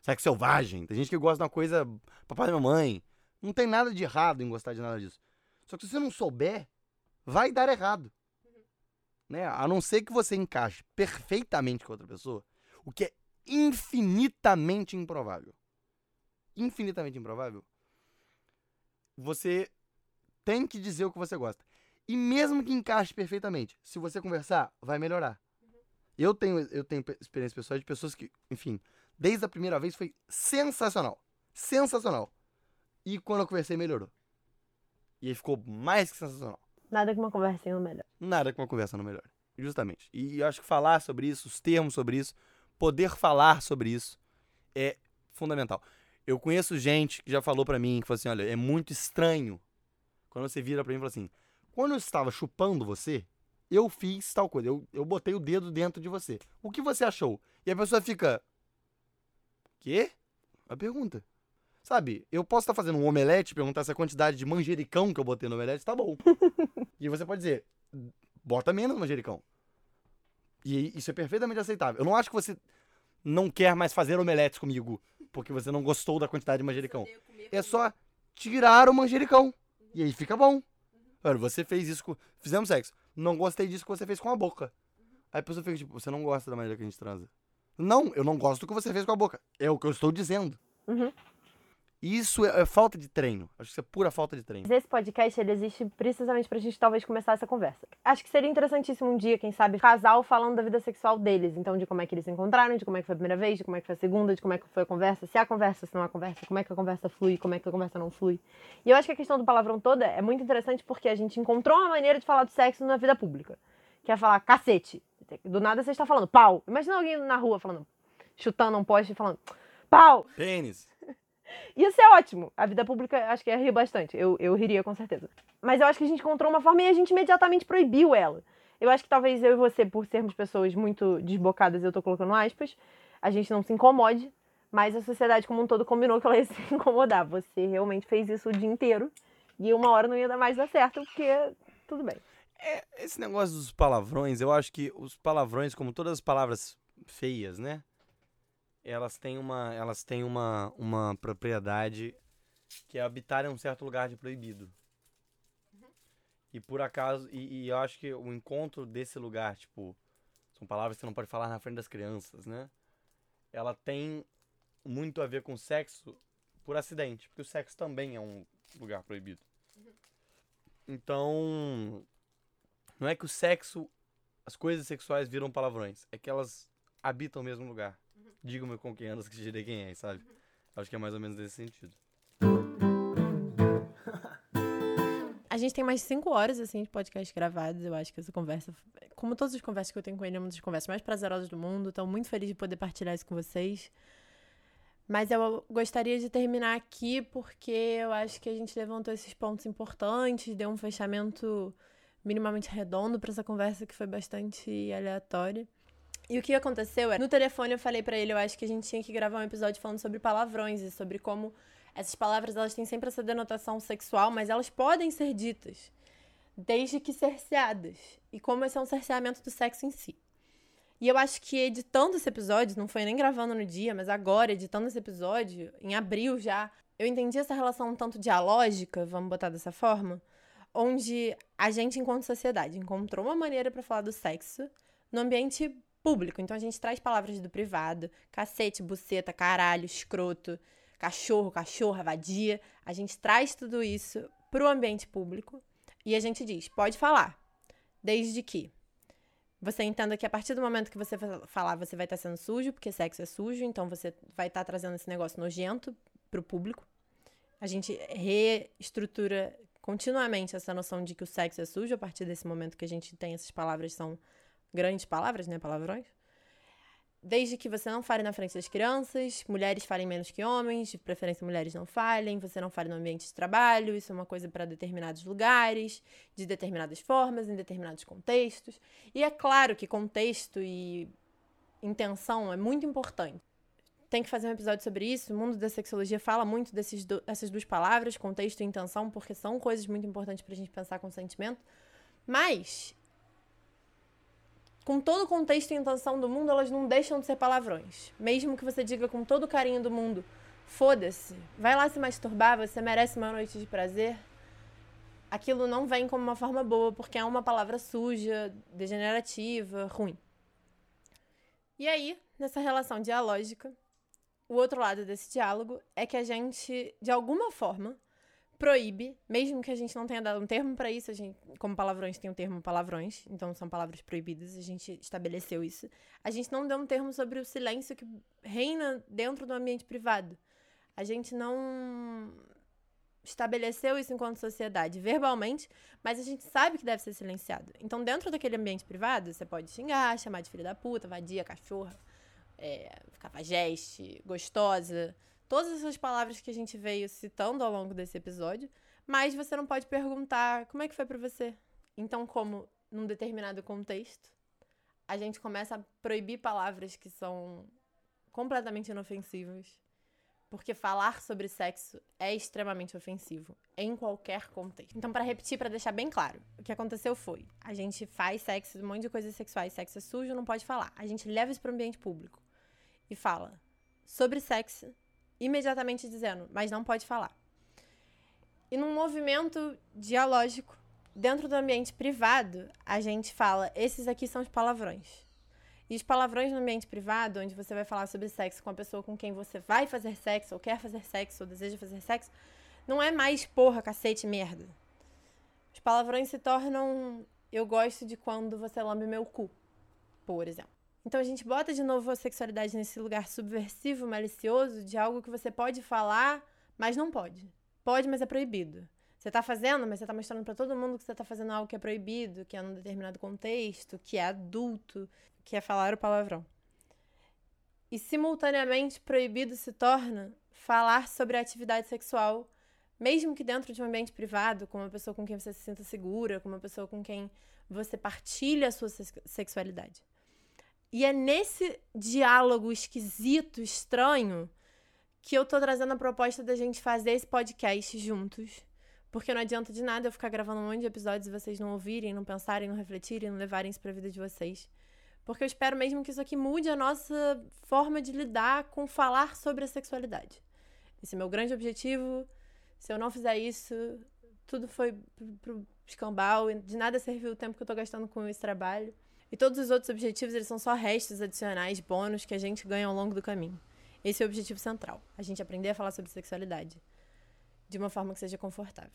sexo selvagem. Tem gente que gosta de uma coisa papai e mamãe. Não tem nada de errado em gostar de nada disso. Só que se você não souber, vai dar errado. Né? A não ser que você encaixe perfeitamente com outra pessoa, o que é infinitamente improvável. Infinitamente improvável. Você tem que dizer o que você gosta. E mesmo que encaixe perfeitamente, se você conversar, vai melhorar. Eu tenho, eu tenho pe- experiência pessoal de pessoas que, enfim, desde a primeira vez foi sensacional. Sensacional. E quando eu conversei, melhorou. E aí ficou mais que sensacional. Nada que uma conversinha não melhor. Nada com uma conversa não melhora. Justamente. E eu acho que falar sobre isso, os termos sobre isso, poder falar sobre isso é fundamental. Eu conheço gente que já falou pra mim, que falou assim, olha, é muito estranho quando você vira pra mim e fala assim, quando eu estava chupando você, eu fiz tal coisa, eu, eu botei o dedo dentro de você. O que você achou? E a pessoa fica, quê? A pergunta. Sabe, eu posso estar fazendo um omelete e perguntar se a quantidade de manjericão que eu botei no omelete tá bom. e você pode dizer, bota menos manjericão. E isso é perfeitamente aceitável. Eu não acho que você não quer mais fazer omeletes comigo porque você não gostou da quantidade de manjericão. É só tirar o manjericão. E aí fica bom. Olha, você fez isso com. Fizemos sexo. Não gostei disso que você fez com a boca. Aí a pessoa fica tipo, você não gosta da maneira que a gente transa. Não, eu não gosto do que você fez com a boca. É o que eu estou dizendo. Uhum. Isso é, é falta de treino. Acho que isso é pura falta de treino. Mas esse podcast, ele existe precisamente pra gente talvez começar essa conversa. Acho que seria interessantíssimo um dia, quem sabe, casal falando da vida sexual deles. Então, de como é que eles se encontraram, de como é que foi a primeira vez, de como é que foi a segunda, de como é que foi a conversa, se há conversa, se não há conversa, como é que a conversa flui, como é que a conversa não flui. E eu acho que a questão do palavrão toda é muito interessante porque a gente encontrou uma maneira de falar do sexo na vida pública. Que é falar cacete. Do nada você está falando pau. Imagina alguém na rua falando, chutando um poste e falando pau. Pênis. Ia ser ótimo. A vida pública, acho que ia rir bastante. Eu, eu riria com certeza. Mas eu acho que a gente encontrou uma forma e a gente imediatamente proibiu ela. Eu acho que talvez eu e você, por sermos pessoas muito desbocadas, eu tô colocando aspas, a gente não se incomode, mas a sociedade como um todo combinou que ela ia se incomodar. Você realmente fez isso o dia inteiro e uma hora não ia dar mais dar certo, porque tudo bem. É, esse negócio dos palavrões, eu acho que os palavrões, como todas as palavras feias, né? Elas têm uma, elas têm uma, uma propriedade que é habitar em um certo lugar de proibido. E por acaso, e, e eu acho que o encontro desse lugar, tipo, são palavras que você não pode falar na frente das crianças, né? Ela tem muito a ver com sexo por acidente, porque o sexo também é um lugar proibido. Então, não é que o sexo, as coisas sexuais viram palavrões, é que elas habitam o mesmo lugar. Diga-me com quem andas que te direi quem é, sabe? Acho que é mais ou menos nesse sentido. A gente tem mais cinco horas, assim, de podcast gravados. Eu acho que essa conversa, como todas as conversas que eu tenho com ele, é uma das conversas mais prazerosas do mundo. Estou muito feliz de poder partilhar isso com vocês. Mas eu gostaria de terminar aqui porque eu acho que a gente levantou esses pontos importantes, deu um fechamento minimamente redondo para essa conversa que foi bastante aleatória. E o que aconteceu é, no telefone eu falei pra ele, eu acho que a gente tinha que gravar um episódio falando sobre palavrões e sobre como essas palavras elas têm sempre essa denotação sexual, mas elas podem ser ditas desde que cerceadas. E como esse é um cerceamento do sexo em si. E eu acho que editando esse episódio, não foi nem gravando no dia, mas agora, editando esse episódio, em abril já, eu entendi essa relação um tanto dialógica, vamos botar dessa forma, onde a gente, enquanto sociedade, encontrou uma maneira para falar do sexo no ambiente público. Então a gente traz palavras do privado, cacete, buceta, caralho, escroto, cachorro, cachorra, vadia. A gente traz tudo isso pro ambiente público e a gente diz: pode falar, desde que você entenda que a partir do momento que você fa- falar, você vai estar sendo sujo, porque sexo é sujo, então você vai estar trazendo esse negócio nojento pro público. A gente reestrutura continuamente essa noção de que o sexo é sujo a partir desse momento que a gente tem essas palavras, são grandes palavras, né? Palavrões. Desde que você não fale na frente das crianças, mulheres falem menos que homens, de preferência mulheres não falem, você não fale no ambiente de trabalho, isso é uma coisa para determinados lugares, de determinadas formas, em determinados contextos. E é claro que contexto e intenção é muito importante. Tem que fazer um episódio sobre isso. O mundo da sexologia fala muito desses do- dessas duas palavras, contexto e intenção, porque são coisas muito importantes pra gente pensar com sentimento. Mas com todo o contexto e intenção do mundo, elas não deixam de ser palavrões. Mesmo que você diga com todo o carinho do mundo, foda-se, vai lá se masturbar, você merece uma noite de prazer. Aquilo não vem como uma forma boa, porque é uma palavra suja, degenerativa, ruim. E aí, nessa relação dialógica, o outro lado desse diálogo é que a gente, de alguma forma, proíbe, mesmo que a gente não tenha dado um termo para isso, a gente, como palavrões tem o termo palavrões, então são palavras proibidas, a gente estabeleceu isso. A gente não deu um termo sobre o silêncio que reina dentro do ambiente privado. A gente não estabeleceu isso enquanto sociedade verbalmente, mas a gente sabe que deve ser silenciado. Então, dentro daquele ambiente privado, você pode xingar, chamar de filha da puta, vadia, cachorra, é, cafajeste, gostosa, todas essas palavras que a gente veio citando ao longo desse episódio, mas você não pode perguntar como é que foi pra você. Então, como num determinado contexto, a gente começa a proibir palavras que são completamente inofensivas, porque falar sobre sexo é extremamente ofensivo em qualquer contexto. Então, para repetir, para deixar bem claro, o que aconteceu foi: a gente faz sexo, um monte de coisas sexuais, sexo é sujo, não pode falar. A gente leva isso para o ambiente público e fala sobre sexo imediatamente dizendo, mas não pode falar. E num movimento dialógico, dentro do ambiente privado, a gente fala, esses aqui são os palavrões. E os palavrões no ambiente privado, onde você vai falar sobre sexo com a pessoa com quem você vai fazer sexo, ou quer fazer sexo, ou deseja fazer sexo, não é mais porra, cacete, merda. Os palavrões se tornam eu gosto de quando você lambe meu cu, por exemplo. Então a gente bota de novo a sexualidade nesse lugar subversivo, malicioso, de algo que você pode falar, mas não pode. Pode, mas é proibido. Você tá fazendo, mas você tá mostrando para todo mundo que você tá fazendo algo que é proibido, que é num determinado contexto, que é adulto, que é falar o palavrão. E simultaneamente proibido se torna falar sobre a atividade sexual, mesmo que dentro de um ambiente privado, com uma pessoa com quem você se sinta segura, com uma pessoa com quem você partilha a sua sexualidade. E é nesse diálogo esquisito, estranho, que eu tô trazendo a proposta da gente fazer esse podcast juntos. Porque não adianta de nada eu ficar gravando um monte de episódios e vocês não ouvirem, não pensarem, não refletirem, não levarem isso pra vida de vocês. Porque eu espero mesmo que isso aqui mude a nossa forma de lidar com falar sobre a sexualidade. Esse é meu grande objetivo. Se eu não fizer isso, tudo foi pro, pro escambau. De nada serviu o tempo que eu tô gastando com esse trabalho. E todos os outros objetivos, eles são só restos adicionais, bônus que a gente ganha ao longo do caminho. Esse é o objetivo central. A gente aprender a falar sobre sexualidade de uma forma que seja confortável.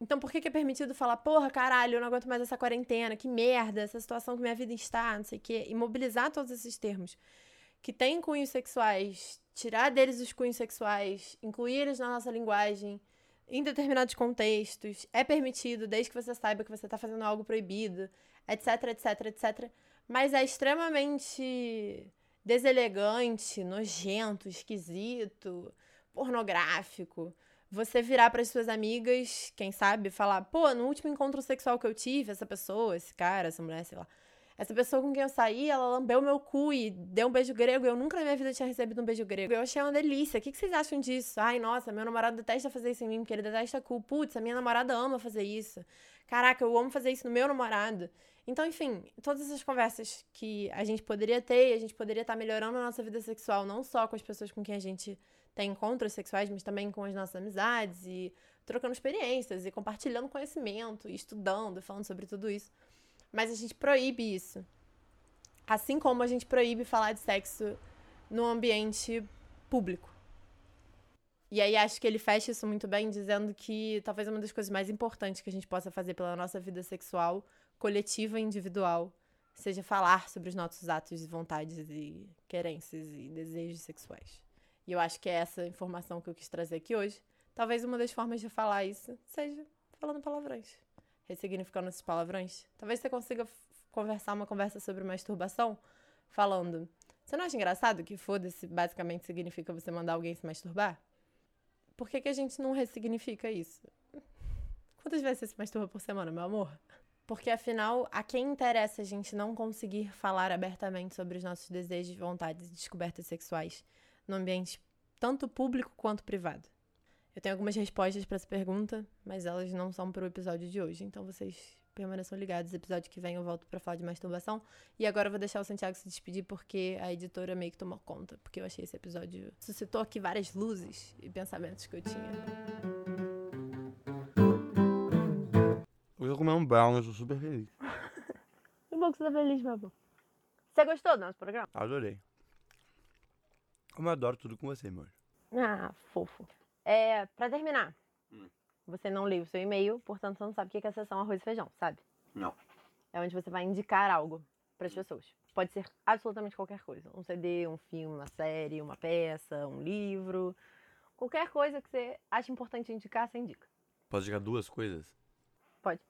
Então, por que, que é permitido falar, porra, caralho, eu não aguento mais essa quarentena, que merda, essa situação que minha vida está, não sei o quê, e mobilizar todos esses termos que têm cunhos sexuais, tirar deles os cunhos sexuais, incluir eles na nossa linguagem, em determinados contextos, é permitido desde que você saiba que você está fazendo algo proibido, etc, etc, etc. Mas é extremamente deselegante, nojento, esquisito, pornográfico. Você virar para as suas amigas, quem sabe, falar: pô, no último encontro sexual que eu tive, essa pessoa, esse cara, essa mulher, sei lá. Essa pessoa com quem eu saí, ela lambeu meu cu e deu um beijo grego. Eu nunca na minha vida tinha recebido um beijo grego. Eu achei uma delícia. O que, que vocês acham disso? Ai, nossa, meu namorado detesta fazer isso em mim, porque ele detesta cu. Putz, a minha namorada ama fazer isso. Caraca, eu amo fazer isso no meu namorado. Então, enfim, todas essas conversas que a gente poderia ter, a gente poderia estar melhorando a nossa vida sexual, não só com as pessoas com quem a gente tem encontros sexuais, mas também com as nossas amizades e trocando experiências e compartilhando conhecimento e estudando, falando sobre tudo isso. Mas a gente proíbe isso. Assim como a gente proíbe falar de sexo no ambiente público. E aí acho que ele fecha isso muito bem dizendo que talvez uma das coisas mais importantes que a gente possa fazer pela nossa vida sexual, coletiva e individual, seja falar sobre os nossos atos e vontades e querências e desejos sexuais. E eu acho que é essa informação que eu quis trazer aqui hoje. Talvez uma das formas de falar isso seja falando palavrões, ressignificando esses palavrões. Talvez você consiga conversar uma conversa sobre masturbação falando. Você não acha engraçado que foda-se basicamente significa você mandar alguém se masturbar? Por que, que a gente não ressignifica isso? Quantas vezes você se masturba por semana, meu amor? Porque afinal, a quem interessa a gente não conseguir falar abertamente sobre os nossos desejos, vontades e descobertas sexuais no ambiente tanto público quanto privado? Eu tenho algumas respostas para essa pergunta, mas elas não são para o episódio de hoje, então vocês permaneçam ligados. Episódio que vem eu volto para falar de masturbação. E agora eu vou deixar o Santiago se despedir porque a editora meio que tomou conta, porque eu achei esse episódio suscitou aqui várias luzes e pensamentos que eu tinha. Hoje eu comi um brownie, eu sou super feliz. Que bom que você tá feliz, meu amor. Você gostou do nosso programa? Adorei. Como eu adoro tudo com você, meu. Ah, fofo. É, pra terminar, você não leu o seu e-mail, portanto você não sabe o que é a sessão arroz e feijão, sabe? Não. É onde você vai indicar algo pras pessoas. Pode ser absolutamente qualquer coisa. Um CD, um filme, uma série, uma peça, um livro. Qualquer coisa que você acha importante indicar, você indica. Posso indicar duas coisas? Pode.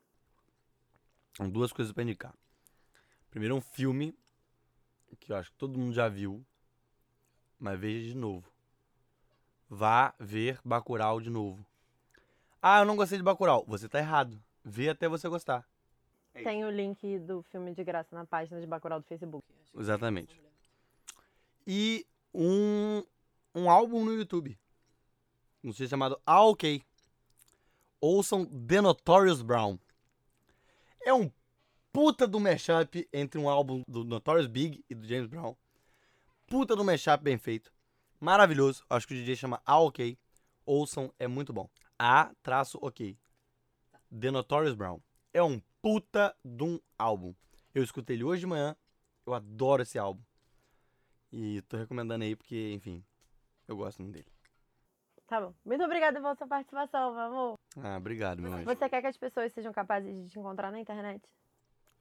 São duas coisas pra indicar. Primeiro, um filme que eu acho que todo mundo já viu, mas veja de novo. Vá ver Bacurau de novo. Ah, eu não gostei de Bacurau. Você tá errado. Vê até você gostar. Tem o link do filme de graça na página de Bacurau do Facebook. Exatamente. E um, um álbum no YouTube. Um sei chamado Ah Ok. Ouçam The Notorious Brown. É um puta do mashup entre um álbum do Notorious Big e do James Brown. Puta do mashup bem feito. Maravilhoso. Acho que o DJ chama Ah Ok. Ouçam, é muito bom. A traço ok. The Notorious Brown. É um puta de um álbum. Eu escutei ele hoje de manhã. Eu adoro esse álbum. E tô recomendando aí porque, enfim, eu gosto muito dele. Tá bom. Muito obrigada pela sua participação, meu amor. Ah, obrigado, meu anjo. Você quer que as pessoas sejam capazes de te encontrar na internet?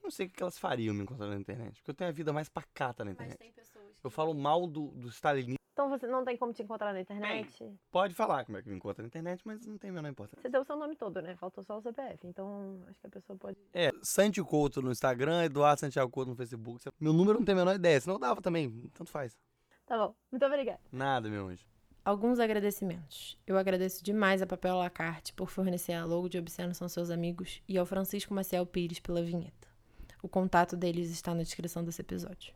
Não sei o que elas fariam me encontrando na internet. Porque eu tenho a vida mais pacata na internet. tem pessoas. Eu falo mal do, do Stalin. Então você não tem como te encontrar na internet? Pode falar como é que me encontra na internet, mas não tem a menor importância. Você deu o seu nome todo, né? Faltou só o CPF. Então acho que a pessoa pode. É, Santi Couto no Instagram, Eduardo Santiago Couto no Facebook. Meu número não tem a menor ideia, senão dava também. Tanto faz. Tá bom. Muito obrigada. Nada, meu anjo. Alguns agradecimentos. Eu agradeço demais a Papel Lacarte por fornecer a logo de Obsceno São Seus Amigos e ao Francisco Maciel Pires pela vinheta. O contato deles está na descrição desse episódio.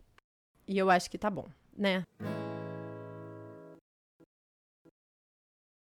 E eu acho que tá bom, né?